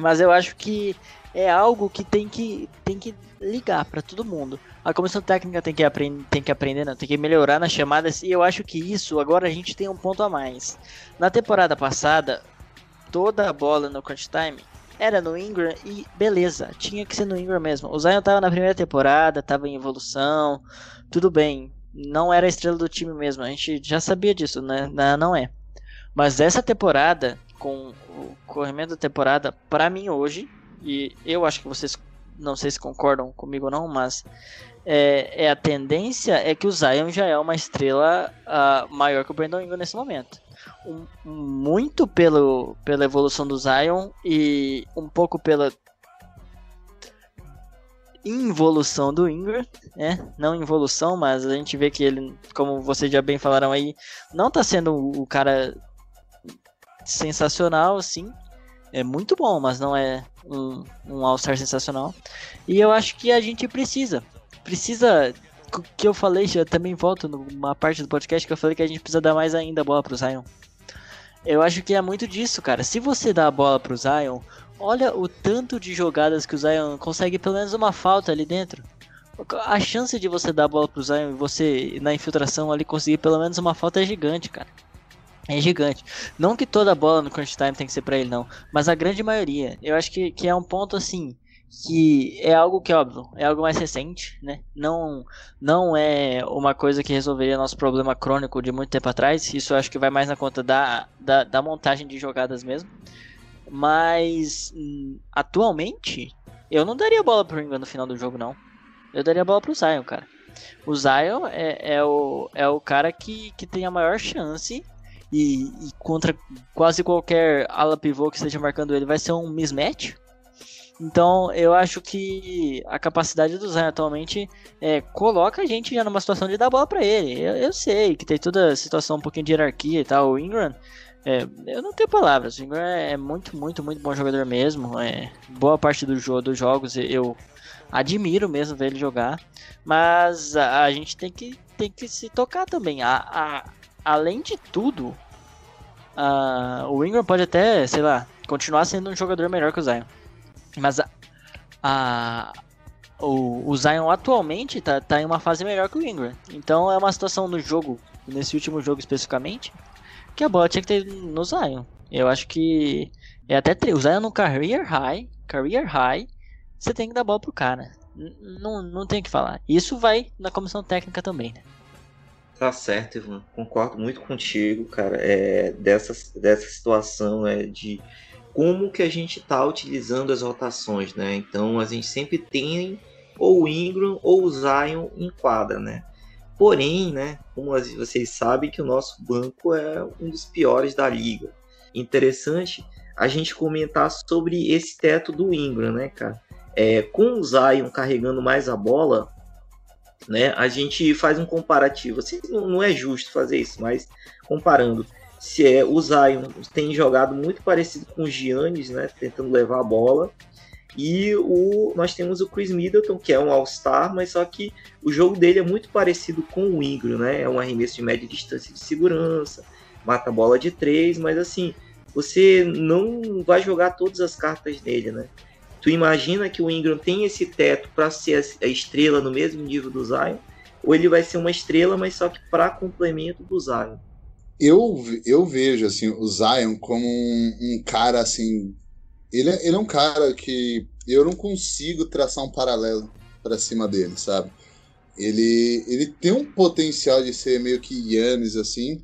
Mas eu acho que é algo que tem que, tem que ligar para todo mundo. A comissão técnica tem que, aprender, tem que aprender, não, tem que melhorar nas chamadas. E eu acho que isso agora a gente tem um ponto a mais. Na temporada passada, toda a bola no crunch time era no Ingram e beleza, tinha que ser no Ingram mesmo. O Zion tava na primeira temporada, tava em evolução, tudo bem. Não era a estrela do time mesmo, a gente já sabia disso, né? Não é. Mas essa temporada, com o corrimento da temporada, para mim hoje, e eu acho que vocês não sei se concordam comigo ou não, mas é, é, a tendência é que o Zion já é uma estrela uh, maior que o Brandon Ingram nesse momento um, muito pelo, pela evolução do Zion e um pouco pela involução do Ingram, né? Não involução, mas a gente vê que ele, como vocês já bem falaram aí, não tá sendo o cara sensacional, assim. É muito bom, mas não é um, um All-Star sensacional. E eu acho que a gente precisa. Precisa. Que eu falei, já também volto numa parte do podcast que eu falei que a gente precisa dar mais ainda bola pro Zion. Eu acho que é muito disso, cara. Se você dá a bola pro Zion, olha o tanto de jogadas que o Zion consegue pelo menos uma falta ali dentro. A chance de você dar a bola pro Zion e você, na infiltração ali, conseguir pelo menos uma falta é gigante, cara. É gigante. Não que toda bola no crunch time tem que ser pra ele, não. Mas a grande maioria. Eu acho que, que é um ponto assim que é algo que óbvio, é algo mais recente, né? Não, não é uma coisa que resolveria nosso problema crônico de muito tempo atrás. Isso eu acho que vai mais na conta da, da, da montagem de jogadas mesmo. Mas hum, atualmente eu não daria bola pro Ingram no final do jogo, não. Eu daria bola pro Zion, cara. O Zion é, é, o, é o cara que, que tem a maior chance e, e contra quase qualquer ala pivô que esteja marcando ele vai ser um mismatch então, eu acho que a capacidade do Zion atualmente é, coloca a gente já numa situação de dar bola para ele. Eu, eu, sei que tem toda a situação um pouquinho de hierarquia e tal. O Ingram, é, eu não tenho palavras. O Ingram é muito, muito, muito bom jogador mesmo. É, boa parte do jogo, dos jogos eu admiro mesmo ver ele jogar. Mas a, a gente tem que, tem que se tocar também. A, a, além de tudo, a, o Ingram pode até, sei lá, continuar sendo um jogador melhor que o Zion. Mas a, a o, o, Zion atualmente tá, tá em uma fase melhor que o Ingram. Então é uma situação no jogo, nesse último jogo especificamente, que a bola tinha que ter no Zion. Eu acho que é até o Zion no career high, career high, você tem que dar bola pro cara. N não, não tem o que falar. Isso vai na comissão técnica também, né? Tá certo, Ivan. Concordo muito contigo, cara. É, dessa, dessa situação é de como que a gente está utilizando as rotações, né? Então a gente sempre tem ou o Ingram ou o Zion em quadra, né? Porém, né, como vocês sabem que o nosso banco é um dos piores da liga. Interessante a gente comentar sobre esse teto do Ingram, né, cara? É, com o Zion carregando mais a bola, né, a gente faz um comparativo. Assim, não é justo fazer isso, mas comparando se é o Zion tem jogado muito parecido com o Giannis, né, tentando levar a bola. E o, nós temos o Chris Middleton, que é um All-Star, mas só que o jogo dele é muito parecido com o Ingram, né? É um arremesso de média distância de segurança, mata a bola de três, mas assim, você não vai jogar todas as cartas dele, né? Tu imagina que o Ingram tem esse teto para ser a estrela no mesmo nível do Zion, ou ele vai ser uma estrela, mas só que para complemento do Zion? Eu, eu vejo assim o Zion como um, um cara assim, ele é, ele é um cara que eu não consigo traçar um paralelo para cima dele, sabe? Ele, ele tem um potencial de ser meio que Yannis assim,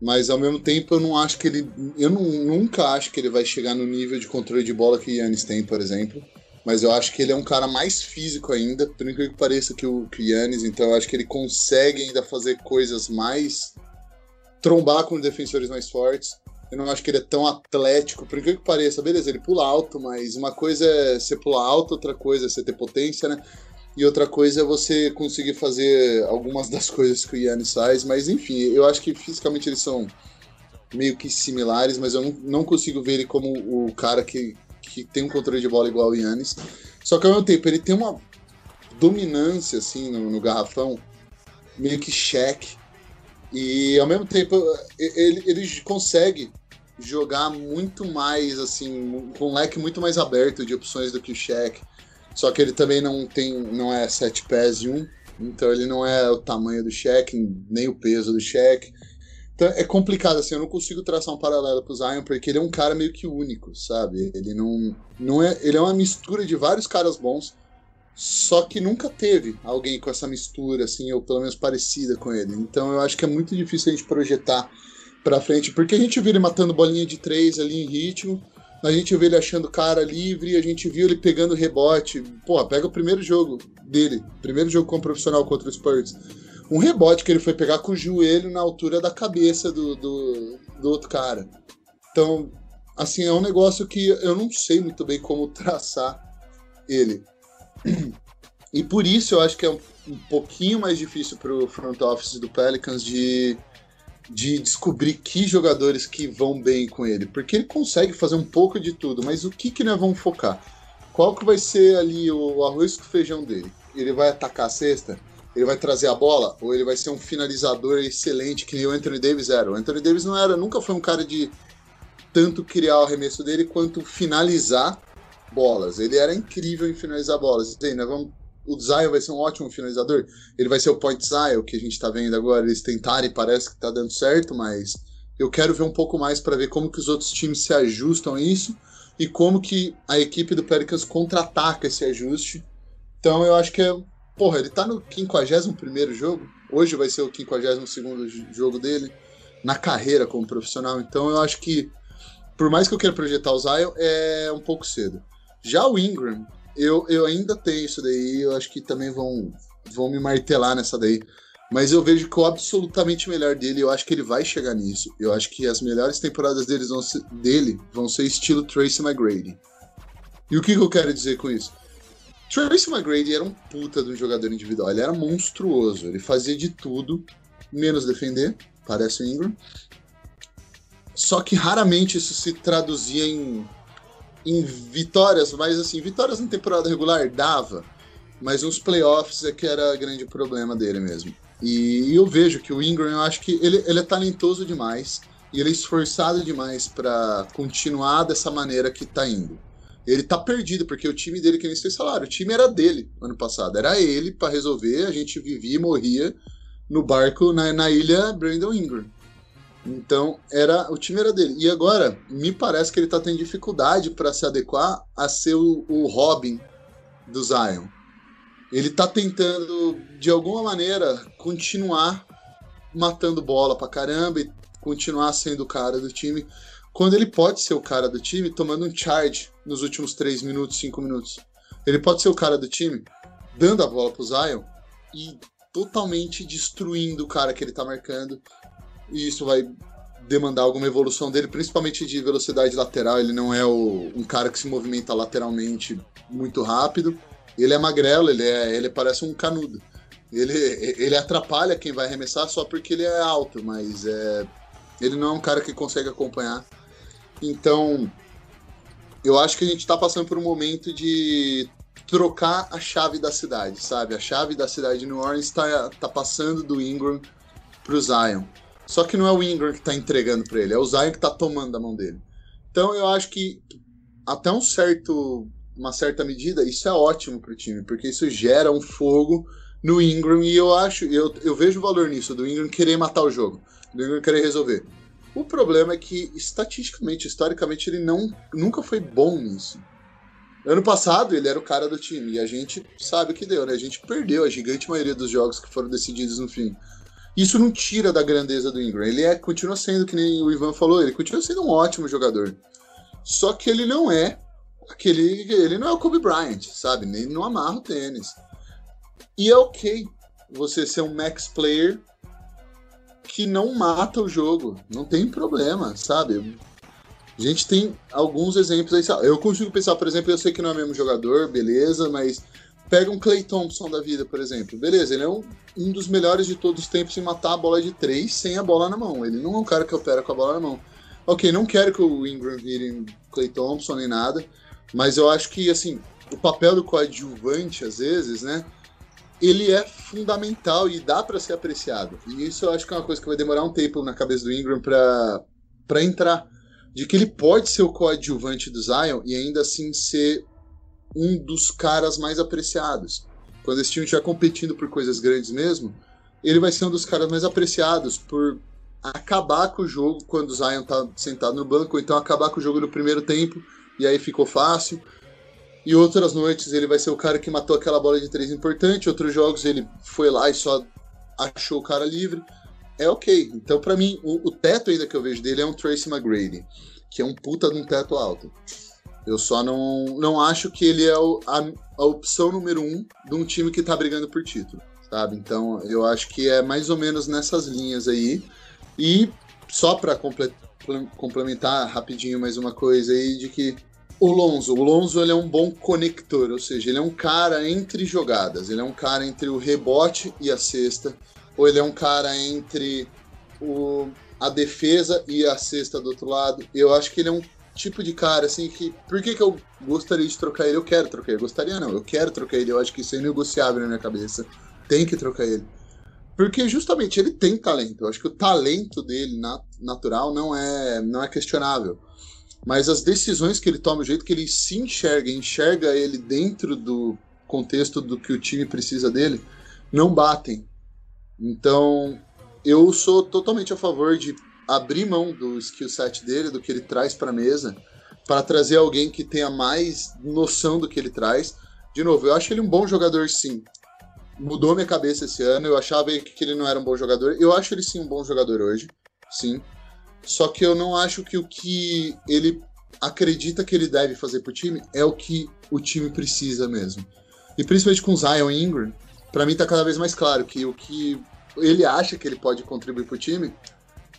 mas ao mesmo tempo eu não acho que ele. Eu não, nunca acho que ele vai chegar no nível de controle de bola que Yannis tem, por exemplo. Mas eu acho que ele é um cara mais físico ainda, por incrível que pareça, que o, que Yannis. Então eu acho que ele consegue ainda fazer coisas mais. trombar com defensores mais fortes. Eu não acho que ele é tão atlético, por incrível que pareça. Beleza, ele pula alto, mas uma coisa é você pular alto, outra coisa é você ter potência, né? E outra coisa é você conseguir fazer algumas das coisas que o Yannis faz, mas enfim, eu acho que fisicamente eles são meio que similares, mas eu não, não consigo ver ele como o cara que, que tem um controle de bola igual o Yannis. Só que ao mesmo tempo ele tem uma dominância assim no, no garrafão, meio que cheque. E ao mesmo tempo ele, ele consegue jogar muito mais assim, com um leque muito mais aberto de opções do que o Shaq. Só que ele também não tem, não é 7 pés e 1, então ele não é o tamanho do cheque, nem o peso do cheque. Então é complicado, assim, eu não consigo traçar um paralelo pro Zion, porque ele é um cara meio que único, sabe? Ele não, não é. Ele é uma mistura de vários caras bons, só que nunca teve alguém com essa mistura, assim, ou pelo menos parecida com ele. Então eu acho que é muito difícil a gente projetar pra frente, porque a gente viu ele matando bolinha de três ali em ritmo, a gente vê ele achando cara livre, a gente viu ele pegando rebote. Pô, pega o primeiro jogo dele, primeiro jogo como profissional contra o Spurs. Um rebote que ele foi pegar com o joelho na altura da cabeça do, do, do outro cara. Então, assim, é um negócio que eu não sei muito bem como traçar ele. E por isso eu acho que é um, um pouquinho mais difícil para o front office do Pelicans de de descobrir que jogadores que vão bem com ele, porque ele consegue fazer um pouco de tudo, mas o que que nós vamos focar? Qual que vai ser ali o arroz com feijão dele? Ele vai atacar a cesta? Ele vai trazer a bola? Ou ele vai ser um finalizador excelente que o Anthony Davis era? O Anthony Davis não era, nunca foi um cara de tanto criar o arremesso dele quanto finalizar bolas. Ele era incrível em finalizar bolas. E nós vamos o Zion vai ser um ótimo finalizador. Ele vai ser o point Zion que a gente está vendo agora. Eles tentarem, parece que está dando certo, mas eu quero ver um pouco mais para ver como que os outros times se ajustam a isso e como que a equipe do Pelicans contra-ataca esse ajuste. Então eu acho que é. Porra, ele tá no 51 jogo. Hoje vai ser o 52 jogo dele na carreira como profissional. Então eu acho que, por mais que eu queira projetar o Zion, é um pouco cedo. Já o Ingram, eu, eu ainda tenho isso daí, eu acho que também vão, vão me martelar nessa daí. Mas eu vejo que o absolutamente melhor dele, eu acho que ele vai chegar nisso. Eu acho que as melhores temporadas deles vão ser, dele vão ser estilo Tracy McGrady. E o que, que eu quero dizer com isso? Tracy McGrady era um puta de um jogador individual. Ele era monstruoso. Ele fazia de tudo, menos defender, parece o Ingram. Só que raramente isso se traduzia em em vitórias, mas assim, vitórias na temporada regular dava, mas nos playoffs é que era grande problema dele mesmo. E eu vejo que o Ingram, eu acho que ele, ele é talentoso demais e ele é esforçado demais para continuar dessa maneira que tá indo. Ele tá perdido, porque o time dele, que nem fez salário, o time era dele ano passado, era ele para resolver, a gente vivia e morria no barco na, na ilha Brandon Ingram. Então, era o time era dele. E agora, me parece que ele está tendo dificuldade para se adequar a ser o, o Robin do Zion. Ele está tentando, de alguma maneira, continuar matando bola pra caramba e continuar sendo o cara do time, quando ele pode ser o cara do time tomando um charge nos últimos 3 minutos, 5 minutos. Ele pode ser o cara do time dando a bola pro Zion e totalmente destruindo o cara que ele tá marcando e isso vai demandar alguma evolução dele, principalmente de velocidade lateral. Ele não é o, um cara que se movimenta lateralmente muito rápido. Ele é magrelo, ele, é, ele parece um canudo. Ele, ele atrapalha quem vai arremessar só porque ele é alto, mas é, ele não é um cara que consegue acompanhar. Então, eu acho que a gente está passando por um momento de trocar a chave da cidade, sabe? A chave da cidade de New Orleans está tá passando do Ingram para o Zion. Só que não é o Ingram que tá entregando para ele, é o Zion que tá tomando da mão dele. Então eu acho que até um certo, uma certa medida, isso é ótimo para o time, porque isso gera um fogo no Ingram e eu acho, eu, eu vejo valor nisso, do Ingram querer matar o jogo, do Ingram querer resolver. O problema é que, estatisticamente, historicamente, ele não, nunca foi bom nisso. Ano passado, ele era o cara do time, e a gente sabe o que deu, né? A gente perdeu a gigante maioria dos jogos que foram decididos no fim. Isso não tira da grandeza do Ingram. Ele é, continua sendo, que nem o Ivan falou, ele continua sendo um ótimo jogador. Só que ele não é aquele. Ele não é o Kobe Bryant, sabe? Nem não amarra o tênis. E é ok você ser um max player que não mata o jogo. Não tem problema, sabe? A gente tem alguns exemplos aí. Eu consigo pensar, por exemplo, eu sei que não é o mesmo jogador, beleza, mas pega um Clay Thompson da vida, por exemplo. Beleza, ele é um, um dos melhores de todos os tempos em matar a bola de três sem a bola na mão. Ele não é um cara que opera com a bola na mão. Ok, não quero que o Ingram vire Clay Thompson nem nada, mas eu acho que, assim, o papel do coadjuvante, às vezes, né, ele é fundamental e dá para ser apreciado. E isso eu acho que é uma coisa que vai demorar um tempo na cabeça do Ingram para entrar. De que ele pode ser o coadjuvante do Zion e ainda assim ser um dos caras mais apreciados. Quando esse time estiver competindo por coisas grandes mesmo, ele vai ser um dos caras mais apreciados por acabar com o jogo quando o Zion tá sentado no banco, ou então acabar com o jogo no primeiro tempo, e aí ficou fácil. E outras noites ele vai ser o cara que matou aquela bola de três importante, outros jogos ele foi lá e só achou o cara livre. É ok. Então, para mim, o, o, teto ainda que eu vejo dele é um Tracy McGrady, que é um puta de um teto alto. Eu só não, não acho que ele é o, a, a opção número um de um time que tá brigando por título, sabe? Então, eu acho que é mais ou menos nessas linhas aí. E só para complementar rapidinho mais uma coisa aí de que o Lonzo, o Lonzo ele é um bom conector, ou seja, ele é um cara entre jogadas, ele é um cara entre o rebote e a cesta, ou ele é um cara entre o, a defesa e a cesta do outro lado. Eu acho que ele é um tipo de cara assim que. Por que, que eu gostaria de trocar ele? Eu quero trocar ele. Gostaria não, eu quero trocar ele. Eu acho que isso é inegociável na minha cabeça. Tem que trocar ele. Porque justamente ele tem talento. Eu acho que o talento dele nat natural não é, não é questionável. Mas as decisões que ele toma, o jeito que ele se enxerga, enxerga ele dentro do contexto do que o time precisa dele, não batem. Então, eu sou totalmente a favor de abrir mão do skill set dele, do que ele traz para a mesa, para trazer alguém que tenha mais noção do que ele traz. De novo, eu acho ele um bom jogador, sim mudou minha cabeça esse ano. Eu achava que ele não era um bom jogador. Eu acho ele sim um bom jogador hoje, sim. Só que eu não acho que o que ele acredita que ele deve fazer pro time é o que o time precisa mesmo. E principalmente com Zion Ingram, para mim tá cada vez mais claro que o que ele acha que ele pode contribuir pro time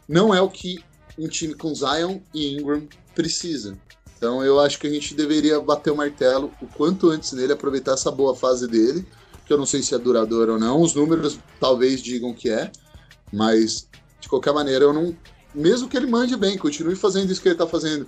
não é o que um time com Zion e Ingram precisa. Então eu acho que a gente deveria bater o martelo o quanto antes nele, aproveitar essa boa fase dele que eu não sei se é duradouro ou não. Os números talvez digam que é, mas de qualquer maneira eu não. Mesmo que ele mande bem, continue fazendo isso que ele está fazendo.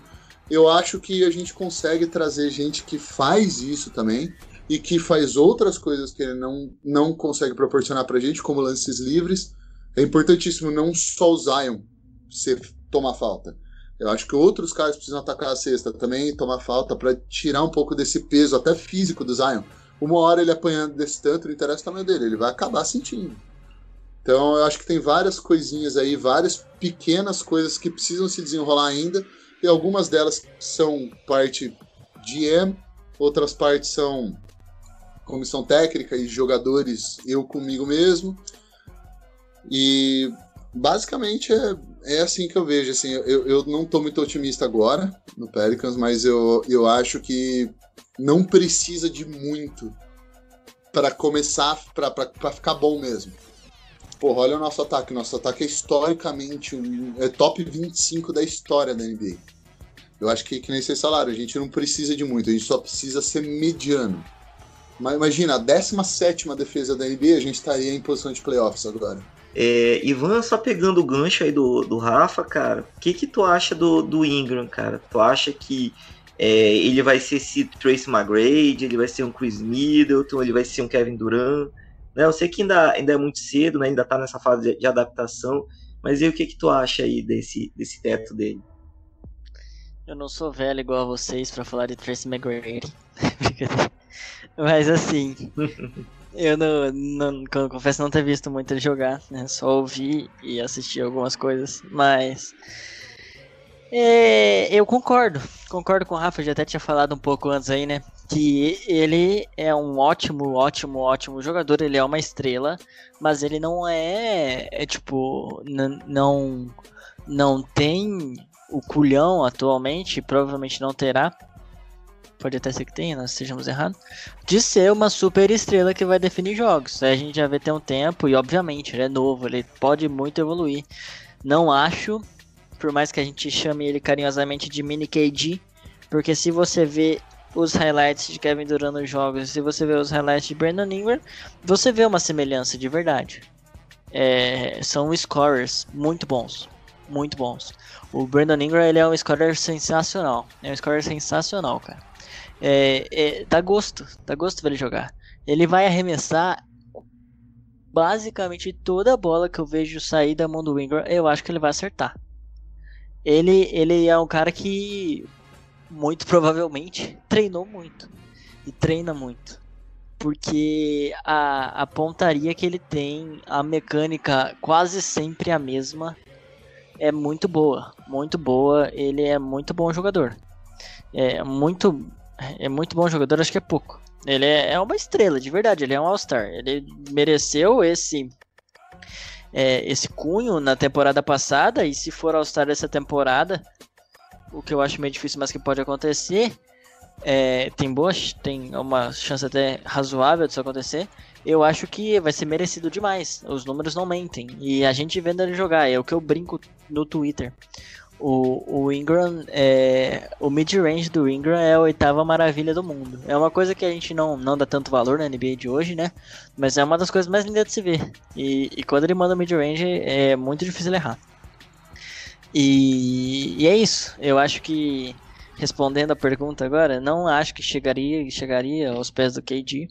Eu acho que a gente consegue trazer gente que faz isso também e que faz outras coisas que ele não, não consegue proporcionar pra gente, como lances livres. É importantíssimo não só o Zion ser, tomar falta. Eu acho que outros caras precisam atacar a cesta também, tomar falta para tirar um pouco desse peso, até físico do Zion uma hora ele apanhando desse tanto, não interessa o tamanho dele, ele vai acabar sentindo. Então eu acho que tem várias coisinhas aí, várias pequenas coisas que precisam se desenrolar ainda, e algumas delas são parte de M, outras partes são comissão técnica e jogadores, eu comigo mesmo. E basicamente é, é assim que eu vejo. Assim, eu, eu não estou muito otimista agora no Pelicans, mas eu, eu acho que não precisa de muito para começar, para ficar bom mesmo. Porra, olha o nosso ataque. Nosso ataque é historicamente um, é top 25 da história da NBA. Eu acho que, que nem vocês falaram, a gente não precisa de muito, a gente só precisa ser mediano. Mas imagina, a 17 defesa da NBA, a gente estaria em posição de playoffs agora. É, Ivan, só pegando o gancho aí do, do Rafa, cara, o que, que tu acha do, do Ingram, cara? Tu acha que é, ele vai ser esse Tracy McGrady, ele vai ser um Chris Middleton, ele vai ser um Kevin Durant. Né? Eu sei que ainda, ainda é muito cedo, né? ainda está nessa fase de, de, adaptação, mas e o que, que tu acha aí desse, desse teto dele? Eu não sou velho igual a vocês pra falar de Tracy McGrady. Mas assim, eu não, não, confesso não ter visto muito ele jogar, né? Só ouvi e assisti algumas coisas, mas é, eu concordo, concordo com o Rafa, já até tinha falado um pouco antes aí, né? Que ele é um ótimo, ótimo, ótimo jogador, ele é uma estrela, mas ele não é, é tipo, não, não tem o culhão atualmente, provavelmente não terá, pode até ser que tenha, nós estejamos errados, de ser uma super estrela que vai definir jogos. A gente já vê ter um tempo e, obviamente, ele é novo, ele pode muito evoluir. Não acho por mais que a gente chame ele carinhosamente de mini KD, porque se você vê os highlights de Kevin Durant nos jogos, se você vê os highlights de Brandon Ingram, você vê uma semelhança de verdade. É, são scorers muito bons, muito bons. O Brandon Ingram ele é um scorer sensacional, é um scorer sensacional, cara. É, é, dá gosto, dá gosto ver ele jogar. Ele vai arremessar basicamente toda a bola que eu vejo sair da mão do Ingram, eu acho que ele vai acertar ele, ele é um cara que muito provavelmente treinou muito e treina muito. Porque a, a pontaria que ele tem, a mecânica quase sempre a mesma, é muito boa. Muito boa, ele é muito bom jogador. É muito, é muito bom jogador, acho que é pouco. Ele é, é uma estrela, de verdade, ele é um All-Star. Ele mereceu esse é, esse cunho na temporada passada, e se for All-Star dessa temporada, o que eu acho meio difícil, mas que pode acontecer, é, tem boa, tem uma chance até razoável disso acontecer. Eu acho que vai ser merecido demais. Os números não mentem. E a gente vendo ele jogar, é o que eu brinco no Twitter. O, o Ingram, é, o mid-range do Ingram é a oitava maravilha do mundo. É uma coisa que a gente não, não dá tanto valor na NBA de hoje, né? Mas é uma das coisas mais lindas de se ver. E, e quando ele manda mid-range é muito difícil errar. E, e, é isso. Eu acho que, respondendo a pergunta agora, não acho que chegaria, chegaria aos pés do KD.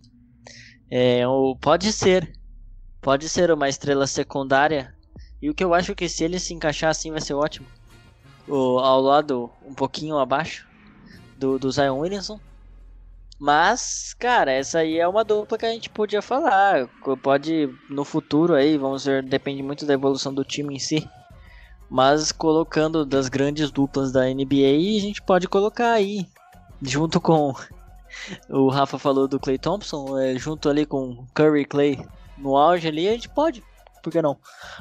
É, ou pode ser. Pode ser uma estrela secundária. E o que eu acho que se ele se encaixar assim vai ser ótimo o, ao lado, um pouquinho abaixo do, do Zion Williamson. Mas, cara, essa aí é uma dupla que a gente podia falar. Pode, no futuro aí, vamos ver, depende muito da evolução do time em si. Mas colocando das grandes duplas da NBA, a gente pode colocar aí, junto com o Rafa falou do Clay Thompson, é, junto ali com Curry Clay no auge ali, a gente pode, por que não?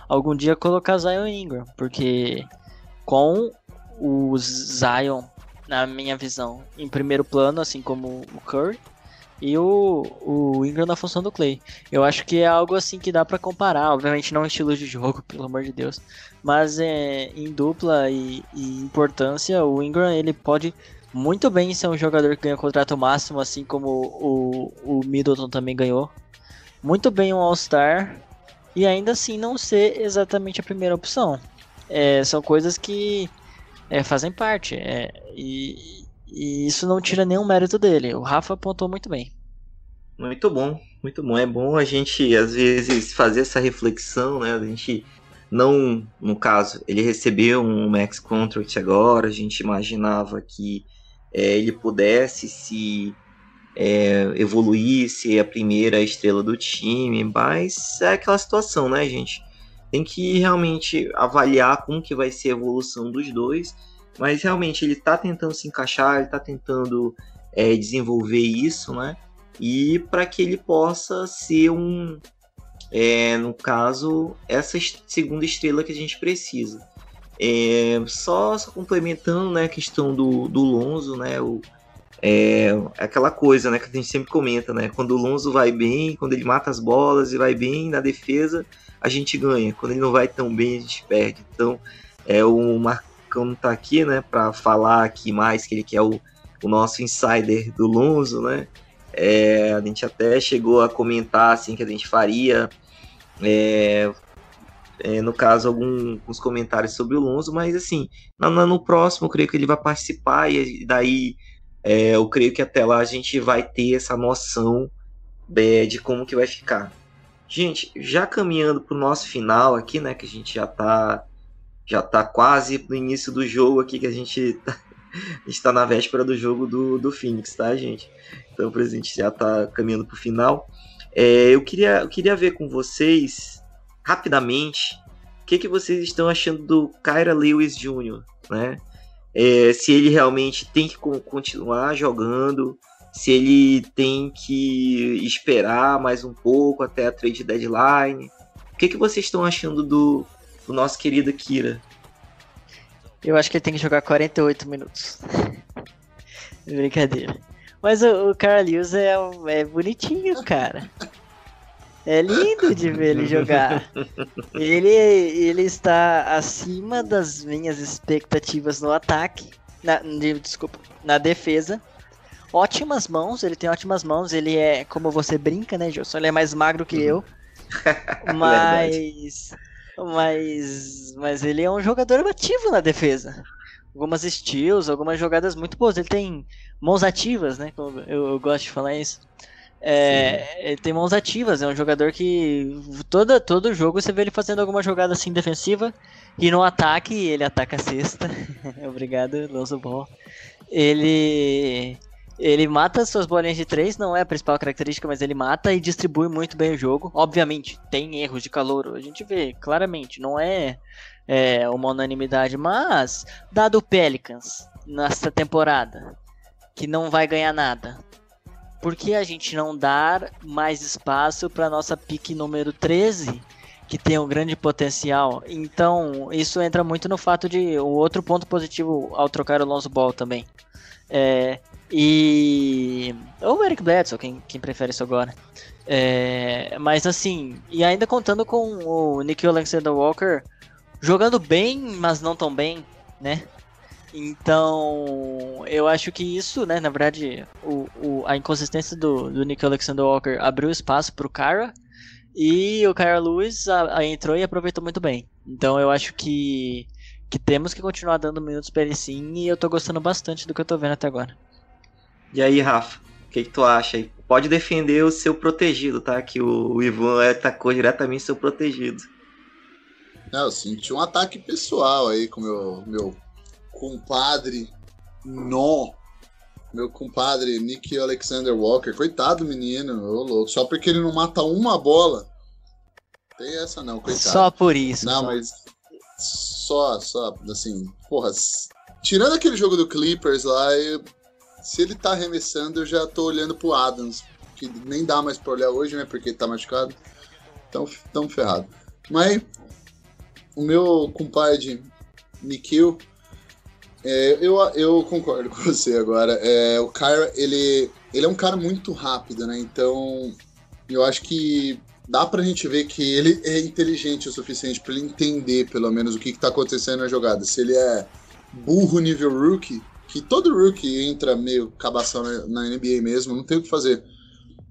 Algum dia colocar Zion Ingram, porque com o Zion, na minha visão, em primeiro plano, assim como o Curry, e o, o Ingram na função do Clay. Eu acho que é algo assim que dá para comparar, obviamente não em estilo de jogo, pelo amor de Deus, mas é, em dupla e, e, importância, o Ingram ele pode muito bem ser um jogador que ganha contrato máximo, assim como o, o Middleton também ganhou. Muito bem um All-Star e ainda assim não ser exatamente a primeira opção é, são coisas que é, fazem parte. É, e, e, isso não tira nenhum mérito dele. O Rafa apontou muito bem. Muito bom, muito bom. É bom a gente, às vezes, fazer essa reflexão, né? A gente não, no caso, ele recebeu um max contract agora, a gente imaginava que é, ele pudesse se é, evoluir, ser a primeira estrela do time, mas é aquela situação, né, gente? Tem que realmente avaliar como que vai ser a evolução dos dois, mas realmente ele está tentando se encaixar, ele está tentando é, desenvolver isso, né? E para que ele possa ser um, é, no caso, essa segunda estrela que a gente precisa. É, só, só, complementando né, a questão do, do Lonzo, né? O, é aquela coisa né, que a gente sempre comenta, né? Quando o Lonzo vai bem, quando ele mata as bolas e vai bem na defesa, a gente ganha. Quando ele não vai tão bem, a gente perde. Então, é o Marcão tá aqui, né, para falar aqui mais que ele que é o, o nosso insider do Lonzo, né? É, a gente até chegou a comentar assim que a gente faria é, é, no caso, alguns comentários sobre o Lonzo, mas assim, no, no, próximo eu creio que ele vai participar e daí é, eu creio que até lá a gente vai ter essa noção é, de como que vai ficar. Gente, já caminhando para o nosso final aqui, né? Que a gente já tá, já tá quase no início do jogo aqui, que a gente tá na véspera do jogo do, do Phoenix, tá, gente? Então, a gente já tá caminhando pro final. É, eu, queria, eu queria ver com vocês, rapidamente, o que, que vocês estão achando do Kyra Lewis Jr., né? É, se ele realmente tem que continuar jogando, se ele tem que esperar mais um pouco até a trade deadline. O que, que vocês estão achando do, do nosso querido Kira? Eu acho que ele tem que jogar 48 minutos. Brincadeira. Mas o, o Carl Lewis é, é bonitinho, cara. É lindo de ver ele jogar. Ele, ele está acima das minhas expectativas no ataque. Na, desculpa, na defesa. Ótimas mãos, ele tem ótimas mãos. Ele é, como você brinca, né, Gilson? Ele é mais magro que eu. Mas. mas. Mas ele é um jogador ativo na defesa. Algumas steals, algumas jogadas muito boas. Ele tem mãos ativas, né? Eu, eu gosto de falar isso. É, ele tem mãos ativas, é um jogador que toda, todo jogo você vê ele fazendo alguma jogada assim defensiva e no ataque ele ataca a cesta. Obrigado, Lonzo Ball. Ele ele mata suas bolinhas de três, não é a principal característica, mas ele mata e distribui muito bem o jogo. Obviamente, tem erros de calor, a gente vê claramente, não é, é uma unanimidade, mas dado o Pelicans nessa temporada, que não vai ganhar nada, por que a gente não dar mais espaço para nossa pique número 13? que tem um grande potencial. Então, isso entra muito no fato de o outro ponto positivo ao trocar o Lonzo Ball também. É, e. Ou o Eric Bledsoe, quem, quem prefere isso agora. É, mas assim, e ainda contando com o Nick Alexander Walker jogando bem, mas não tão bem, né? Então, eu acho que isso, né, na verdade, o, o, a inconsistência do, do Nick Alexander Walker abriu espaço para o Cara e o Kyra Lewis a, a entrou e aproveitou muito bem. Então, eu acho que, que temos que continuar dando minutos para ele sim e eu tô gostando bastante do que eu tô vendo até agora. E aí, Rafa, o que, que, tu acha aí? Pode defender o seu protegido, tá? Que o, o Ivan atacou diretamente seu protegido. É, eu senti um ataque pessoal aí com meu meu compadre Nó, meu compadre Nick Alexander Walker. Coitado do menino, ô louco. Só porque ele não mata uma bola. Tem essa não, coitado. Só por isso. Não, só. mas só, só, assim, porra. Tirando aquele jogo do Clippers lá, eu se ele tá arremessando, eu já tô olhando pro Adams, que nem dá mais pra olhar hoje, né? Porque ele tá machucado. Então, tão ferrado. Mas o meu compadre Nikhil, é, eu, eu concordo com você agora. É, o Kyra, ele, ele é um cara muito rápido, né? Então, eu acho que dá pra gente ver que ele é inteligente o suficiente para ele entender, pelo menos, o que, que tá acontecendo na jogada. Se ele é burro nível rookie, que todo rookie entra meio cabação na NBA mesmo, não tem o que fazer.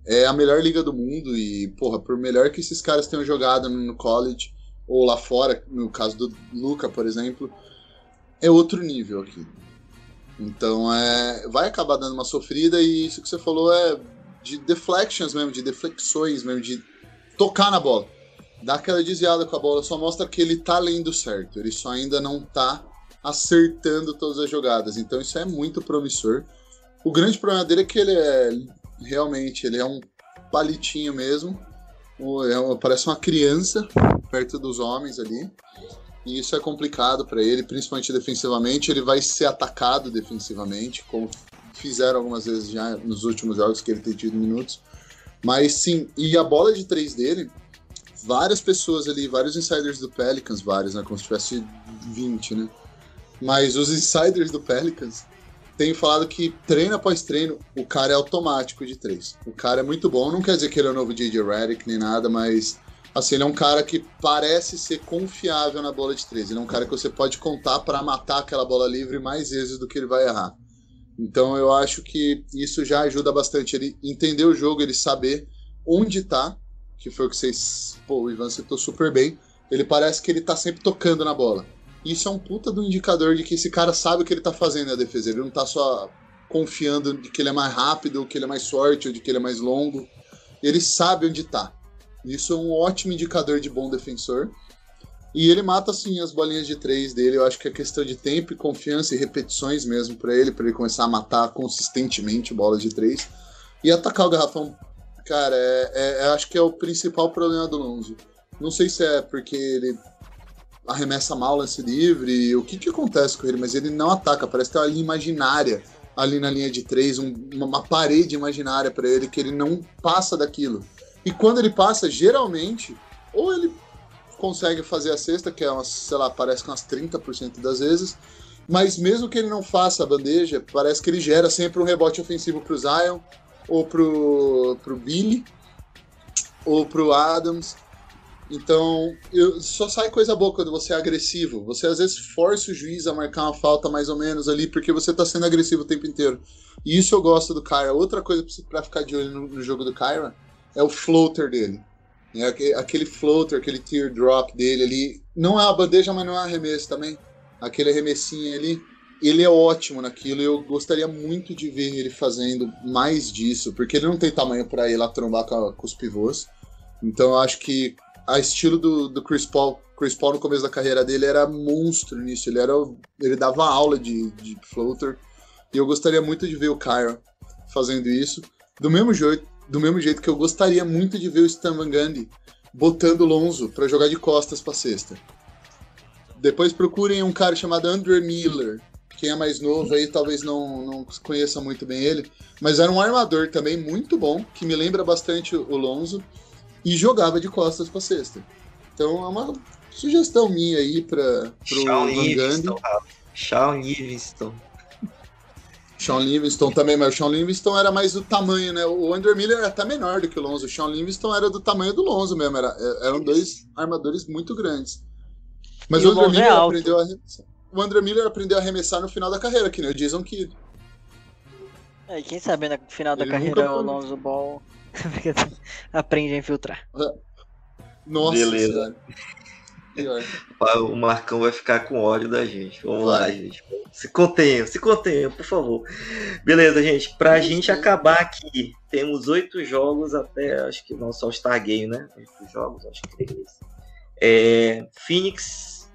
É a melhor liga do mundo e, porra, por melhor que esses caras tenham jogado no college ou lá fora, no caso do Luca, por exemplo, é outro nível aqui. Então, é, vai acabar dando uma sofrida e isso que você falou é de deflections mesmo, de deflexões mesmo, de tocar na bola. Dar aquela desviada com a bola só mostra que ele tá lendo certo, ele só ainda não tá acertando todas as jogadas. Então isso é muito promissor. O grande problema dele é que ele é realmente ele é um palitinho mesmo. É, parece uma criança perto dos homens ali. E isso é complicado para ele, principalmente defensivamente. Ele vai ser atacado defensivamente, como fizeram algumas vezes já nos últimos jogos que ele tem tido minutos. Mas sim, e a bola de três dele, várias pessoas ali, vários insiders do Pelicans, vários, né? Como se tivesse 20, né? Mas os insiders do Pelicans têm falado que treino após treino, o cara é automático de três. O cara é muito bom, não quer dizer que ele é o novo DJ Redick nem nada, mas assim, ele é um cara que parece ser confiável na bola de três. Ele é um cara que você pode contar para matar aquela bola livre mais vezes do que ele vai errar. Então eu acho que isso já ajuda bastante ele entender o jogo, ele saber onde tá, que foi o que vocês, pô, o Ivan citou super bem. Ele parece que ele tá sempre tocando na bola. Isso é um puta do indicador de que esse cara sabe o que ele tá fazendo na defesa. Ele não tá só confiando de que ele é mais rápido, ou que ele é mais forte, ou de que ele é mais longo. Ele sabe onde tá. Isso é um ótimo indicador de bom defensor. E ele mata assim as bolinhas de três dele. Eu acho que é questão de tempo e confiança e repetições mesmo para ele, para ele começar a matar consistentemente bolas de três. E atacar o garrafão, cara, é, é, acho que é o principal problema do Lonzo. Não sei se é porque ele arremessa mal lance livre, o que que acontece com ele, mas ele não ataca, parece ter uma linha imaginária ali na linha de três, um, uma parede imaginária para ele que ele não passa daquilo. E quando ele passa, geralmente, ou ele consegue fazer a cesta, que é umas, sei lá, parece que umas 30% das vezes, mas mesmo que ele não faça a bandeja, parece que ele gera sempre um rebote ofensivo pro Zion, ou pro, pro Billy, ou pro Adams. Então, eu, só sai coisa boa quando você é agressivo. Você às vezes força o juiz a marcar uma falta mais ou menos ali, porque você tá sendo agressivo o tempo inteiro. E isso eu gosto do Kyra. Outra coisa para ficar de olho no, no jogo do Kyra é o floater dele. É aquele floater, aquele teardrop dele ali. Não é uma bandeja, mas não é um arremesso também. Aquele arremessinho ali. Ele é ótimo naquilo eu gostaria muito de ver ele fazendo mais disso, porque ele não tem tamanho para ir lá trombar com, com, os pivôs. Então eu acho que a estilo do, do Chris Paul, Chris Paul no começo da carreira dele era monstro nisso. Ele, era, ele dava aula de, de floater. E eu gostaria muito de ver o Kyra fazendo isso. Do mesmo jeito, do mesmo jeito que eu gostaria muito de ver o Stan Van Gundy botando Lonzo para jogar de costas para cesta. Depois procurem um cara chamado Andrew Miller. Quem é mais novo aí talvez não, não conheça muito bem ele, mas era um armador também muito bom, que me lembra bastante o Lonzo, e jogava de costas para cesta. Então é uma sugestão minha aí para o Gundy. Sean Livingston. Sean Livingston também, mas o Sean Livingston era mais do tamanho, né? O Andrew Miller era até menor do que o Lonzo. O Sean Livingston era do tamanho do Lonzo mesmo. Era, é, eram dois armadores muito grandes. Mas e o, Andrew Miller é aprendeu a arremessar. O Andrew Miller aprendeu a arremessar no final da carreira, que nem o Jason Kidd. É, e quem sabe no final da Ele carreira o Lonzo Ball aprende a infiltrar. Nossa, Beleza. O Marcão vai ficar com ódio da gente. Vamos vai. lá, gente. Se contenham, se contenham, por favor. Beleza, gente. Pra Isso, gente acabar aqui, temos oito jogos até, acho que não só o Star Game, né? Oito jogos, acho que é isso. É, Phoenix,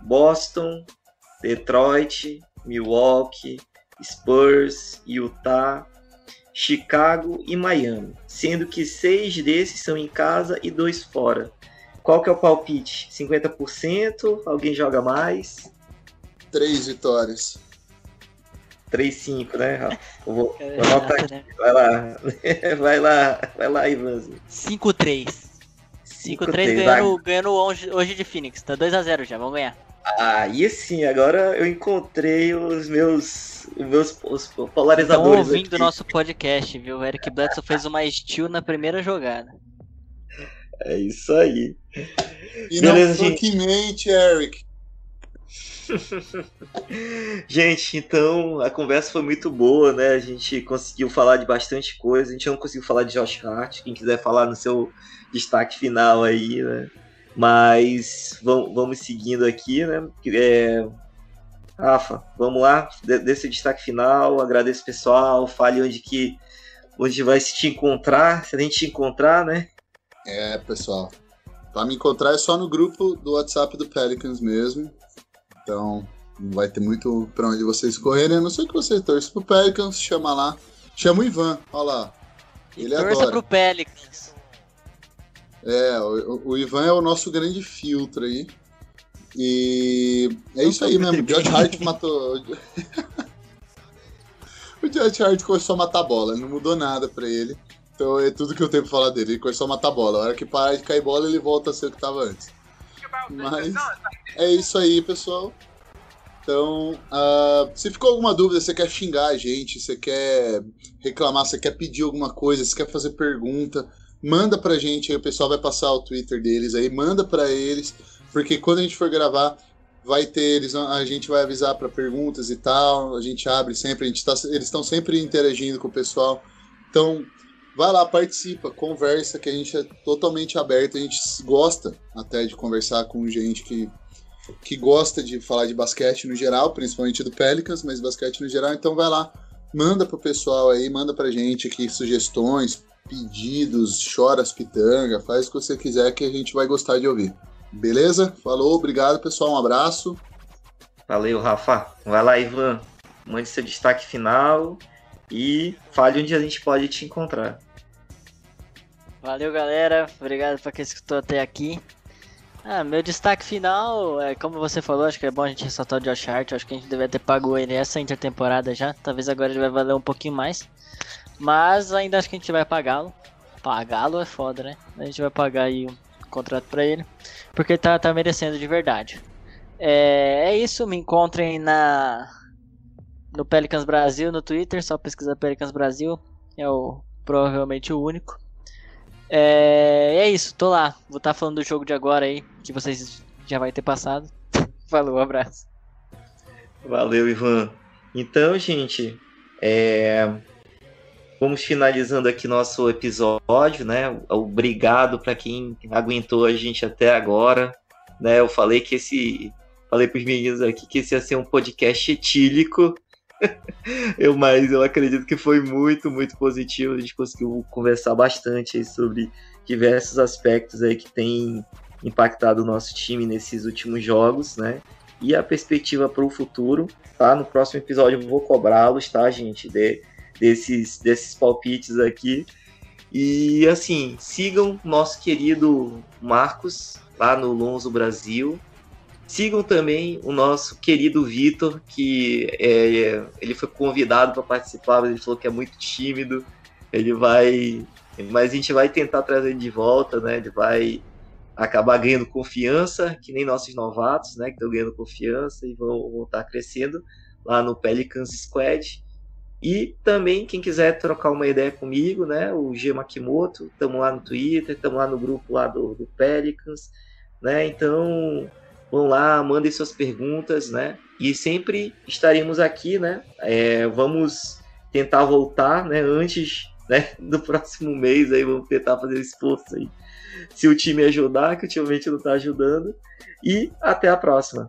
Boston, Detroit, Milwaukee, Spurs, Utah, Chicago e Miami. Sendo que seis desses são em casa e dois fora. Qual que é o palpite? 50%? Alguém joga mais? Três vitórias. 3-5, né, Rafa? vou, é, vou anotar aqui. Né? Vai lá. vai lá, vai lá, Ivanzinho. 5-3. 5-3 ganhando, ganhando hoje, hoje de Phoenix. Tá 2x0 já, vamos ganhar. Ah, e assim, agora eu encontrei os meus, os meus os polarizadores. Estão ouvindo o nosso podcast, viu? O Eric Bledsoe fez uma steal na primeira jogada. É isso aí. E Beleza, não que mente, Eric. gente, então a conversa foi muito boa, né? A gente conseguiu falar de bastante coisa. A gente não conseguiu falar de Josh Hart. Quem quiser falar no seu destaque final aí, né? Mas vamos, vamos seguindo aqui, né? É... Rafa, vamos lá, desse destaque final. Agradeço pessoal. Fale onde que onde vai se te encontrar, se a gente te encontrar, né? É, pessoal. Pra me encontrar é só no grupo do WhatsApp do Pelicans mesmo. Então, não vai ter muito pra onde vocês correrem. A não ser que vocês torçam pro Pelicans, chama lá. Chama o Ivan, olha lá. Ele torça adora. pro Pelicans. É, o, o, Ivan é o nosso grande filtro aí. E é isso aí mesmo. O Josh Hart matou. o Josh Hart começou a matar bola, não mudou nada pra ele. Então é tudo que eu tenho pra falar dele. Ele começou a matar bola. A hora que parar de cair bola, ele volta a ser o que tava antes. Mas é isso aí, pessoal. Então, uh, se ficou alguma dúvida, você quer xingar a gente, você quer reclamar, você quer pedir alguma coisa, você quer fazer pergunta, manda pra gente aí, o pessoal vai passar o Twitter deles aí, manda pra eles, porque quando a gente for gravar, vai ter, eles, a gente vai avisar para perguntas e tal, a gente abre sempre, a gente tá, eles estão sempre interagindo com o pessoal. Então, Vai lá, participa, conversa, que a gente é totalmente aberto, a gente gosta até de conversar com gente que, que gosta de falar de basquete no geral, principalmente do Pelicans, mas basquete no geral, então vai lá, manda pro pessoal aí, manda pra gente aqui sugestões, pedidos, chora as pitanga, faz o que você quiser que a gente vai gostar de ouvir. Beleza? Falou, obrigado, pessoal. Um abraço. Valeu, Rafa. Vai lá, Ivan. Mande seu destaque final e fale onde a gente pode te encontrar. Valeu, galera. Obrigado para quem escutou até aqui. Ah, meu destaque final, é como você falou, acho que é bom a gente ressaltar o Josh Hart. Acho que a gente deveria ter pago ele essa intertemporada já. Talvez agora ele vai valer um pouquinho mais. Mas ainda acho que a gente vai pagá-lo. Pagá-lo é foda, né? A gente vai pagar aí um contrato para ele. Porque tá, tá merecendo de verdade. É, é isso, me encontrem na no Pelicans Brasil no Twitter, só pesquisar Pelicans Brasil. É o provavelmente o único. É, é isso, tô lá. Vou estar tá falando do jogo de agora aí, que vocês já vai ter passado. Falou, um abraço. Valeu, Ivan. Então, gente, é... vamos finalizando aqui nosso episódio, né? Obrigado para quem aguentou a gente até agora, né? Eu falei que esse, falei para os meninos aqui que esse ia ser um podcast etílico. eu, mas eu acredito que foi muito, muito positivo. A gente conseguiu conversar bastante sobre diversos aspectos aí que tem impactado o nosso time nesses últimos jogos, né? E a perspectiva para o futuro, tá? No próximo episódio eu vou cobrá-los, tá, gente? De, desses, desses palpites aqui. E assim, sigam nosso querido Marcos lá no Lonzo Brasil, Sigam também o nosso querido Vitor, que é, ele foi convidado para participar, mas ele falou que é muito tímido. Ele vai. Mas a gente vai tentar trazer ele de volta, né? Ele vai acabar ganhando confiança, que nem nossos novatos, né? Que estão ganhando confiança e vão, vão estar crescendo lá no Pelicans Squad. E também, quem quiser trocar uma ideia comigo, né? O G Makimoto, estamos lá no Twitter, estamos lá no grupo lá do, do Pelicans, né? Então, Vão lá, mandem suas perguntas, né? E sempre estaremos aqui, né? É, vamos tentar voltar, né? Antes né, do próximo mês, aí vamos tentar fazer esforço aí. Se o time ajudar, que ultimamente não está ajudando. E até a próxima.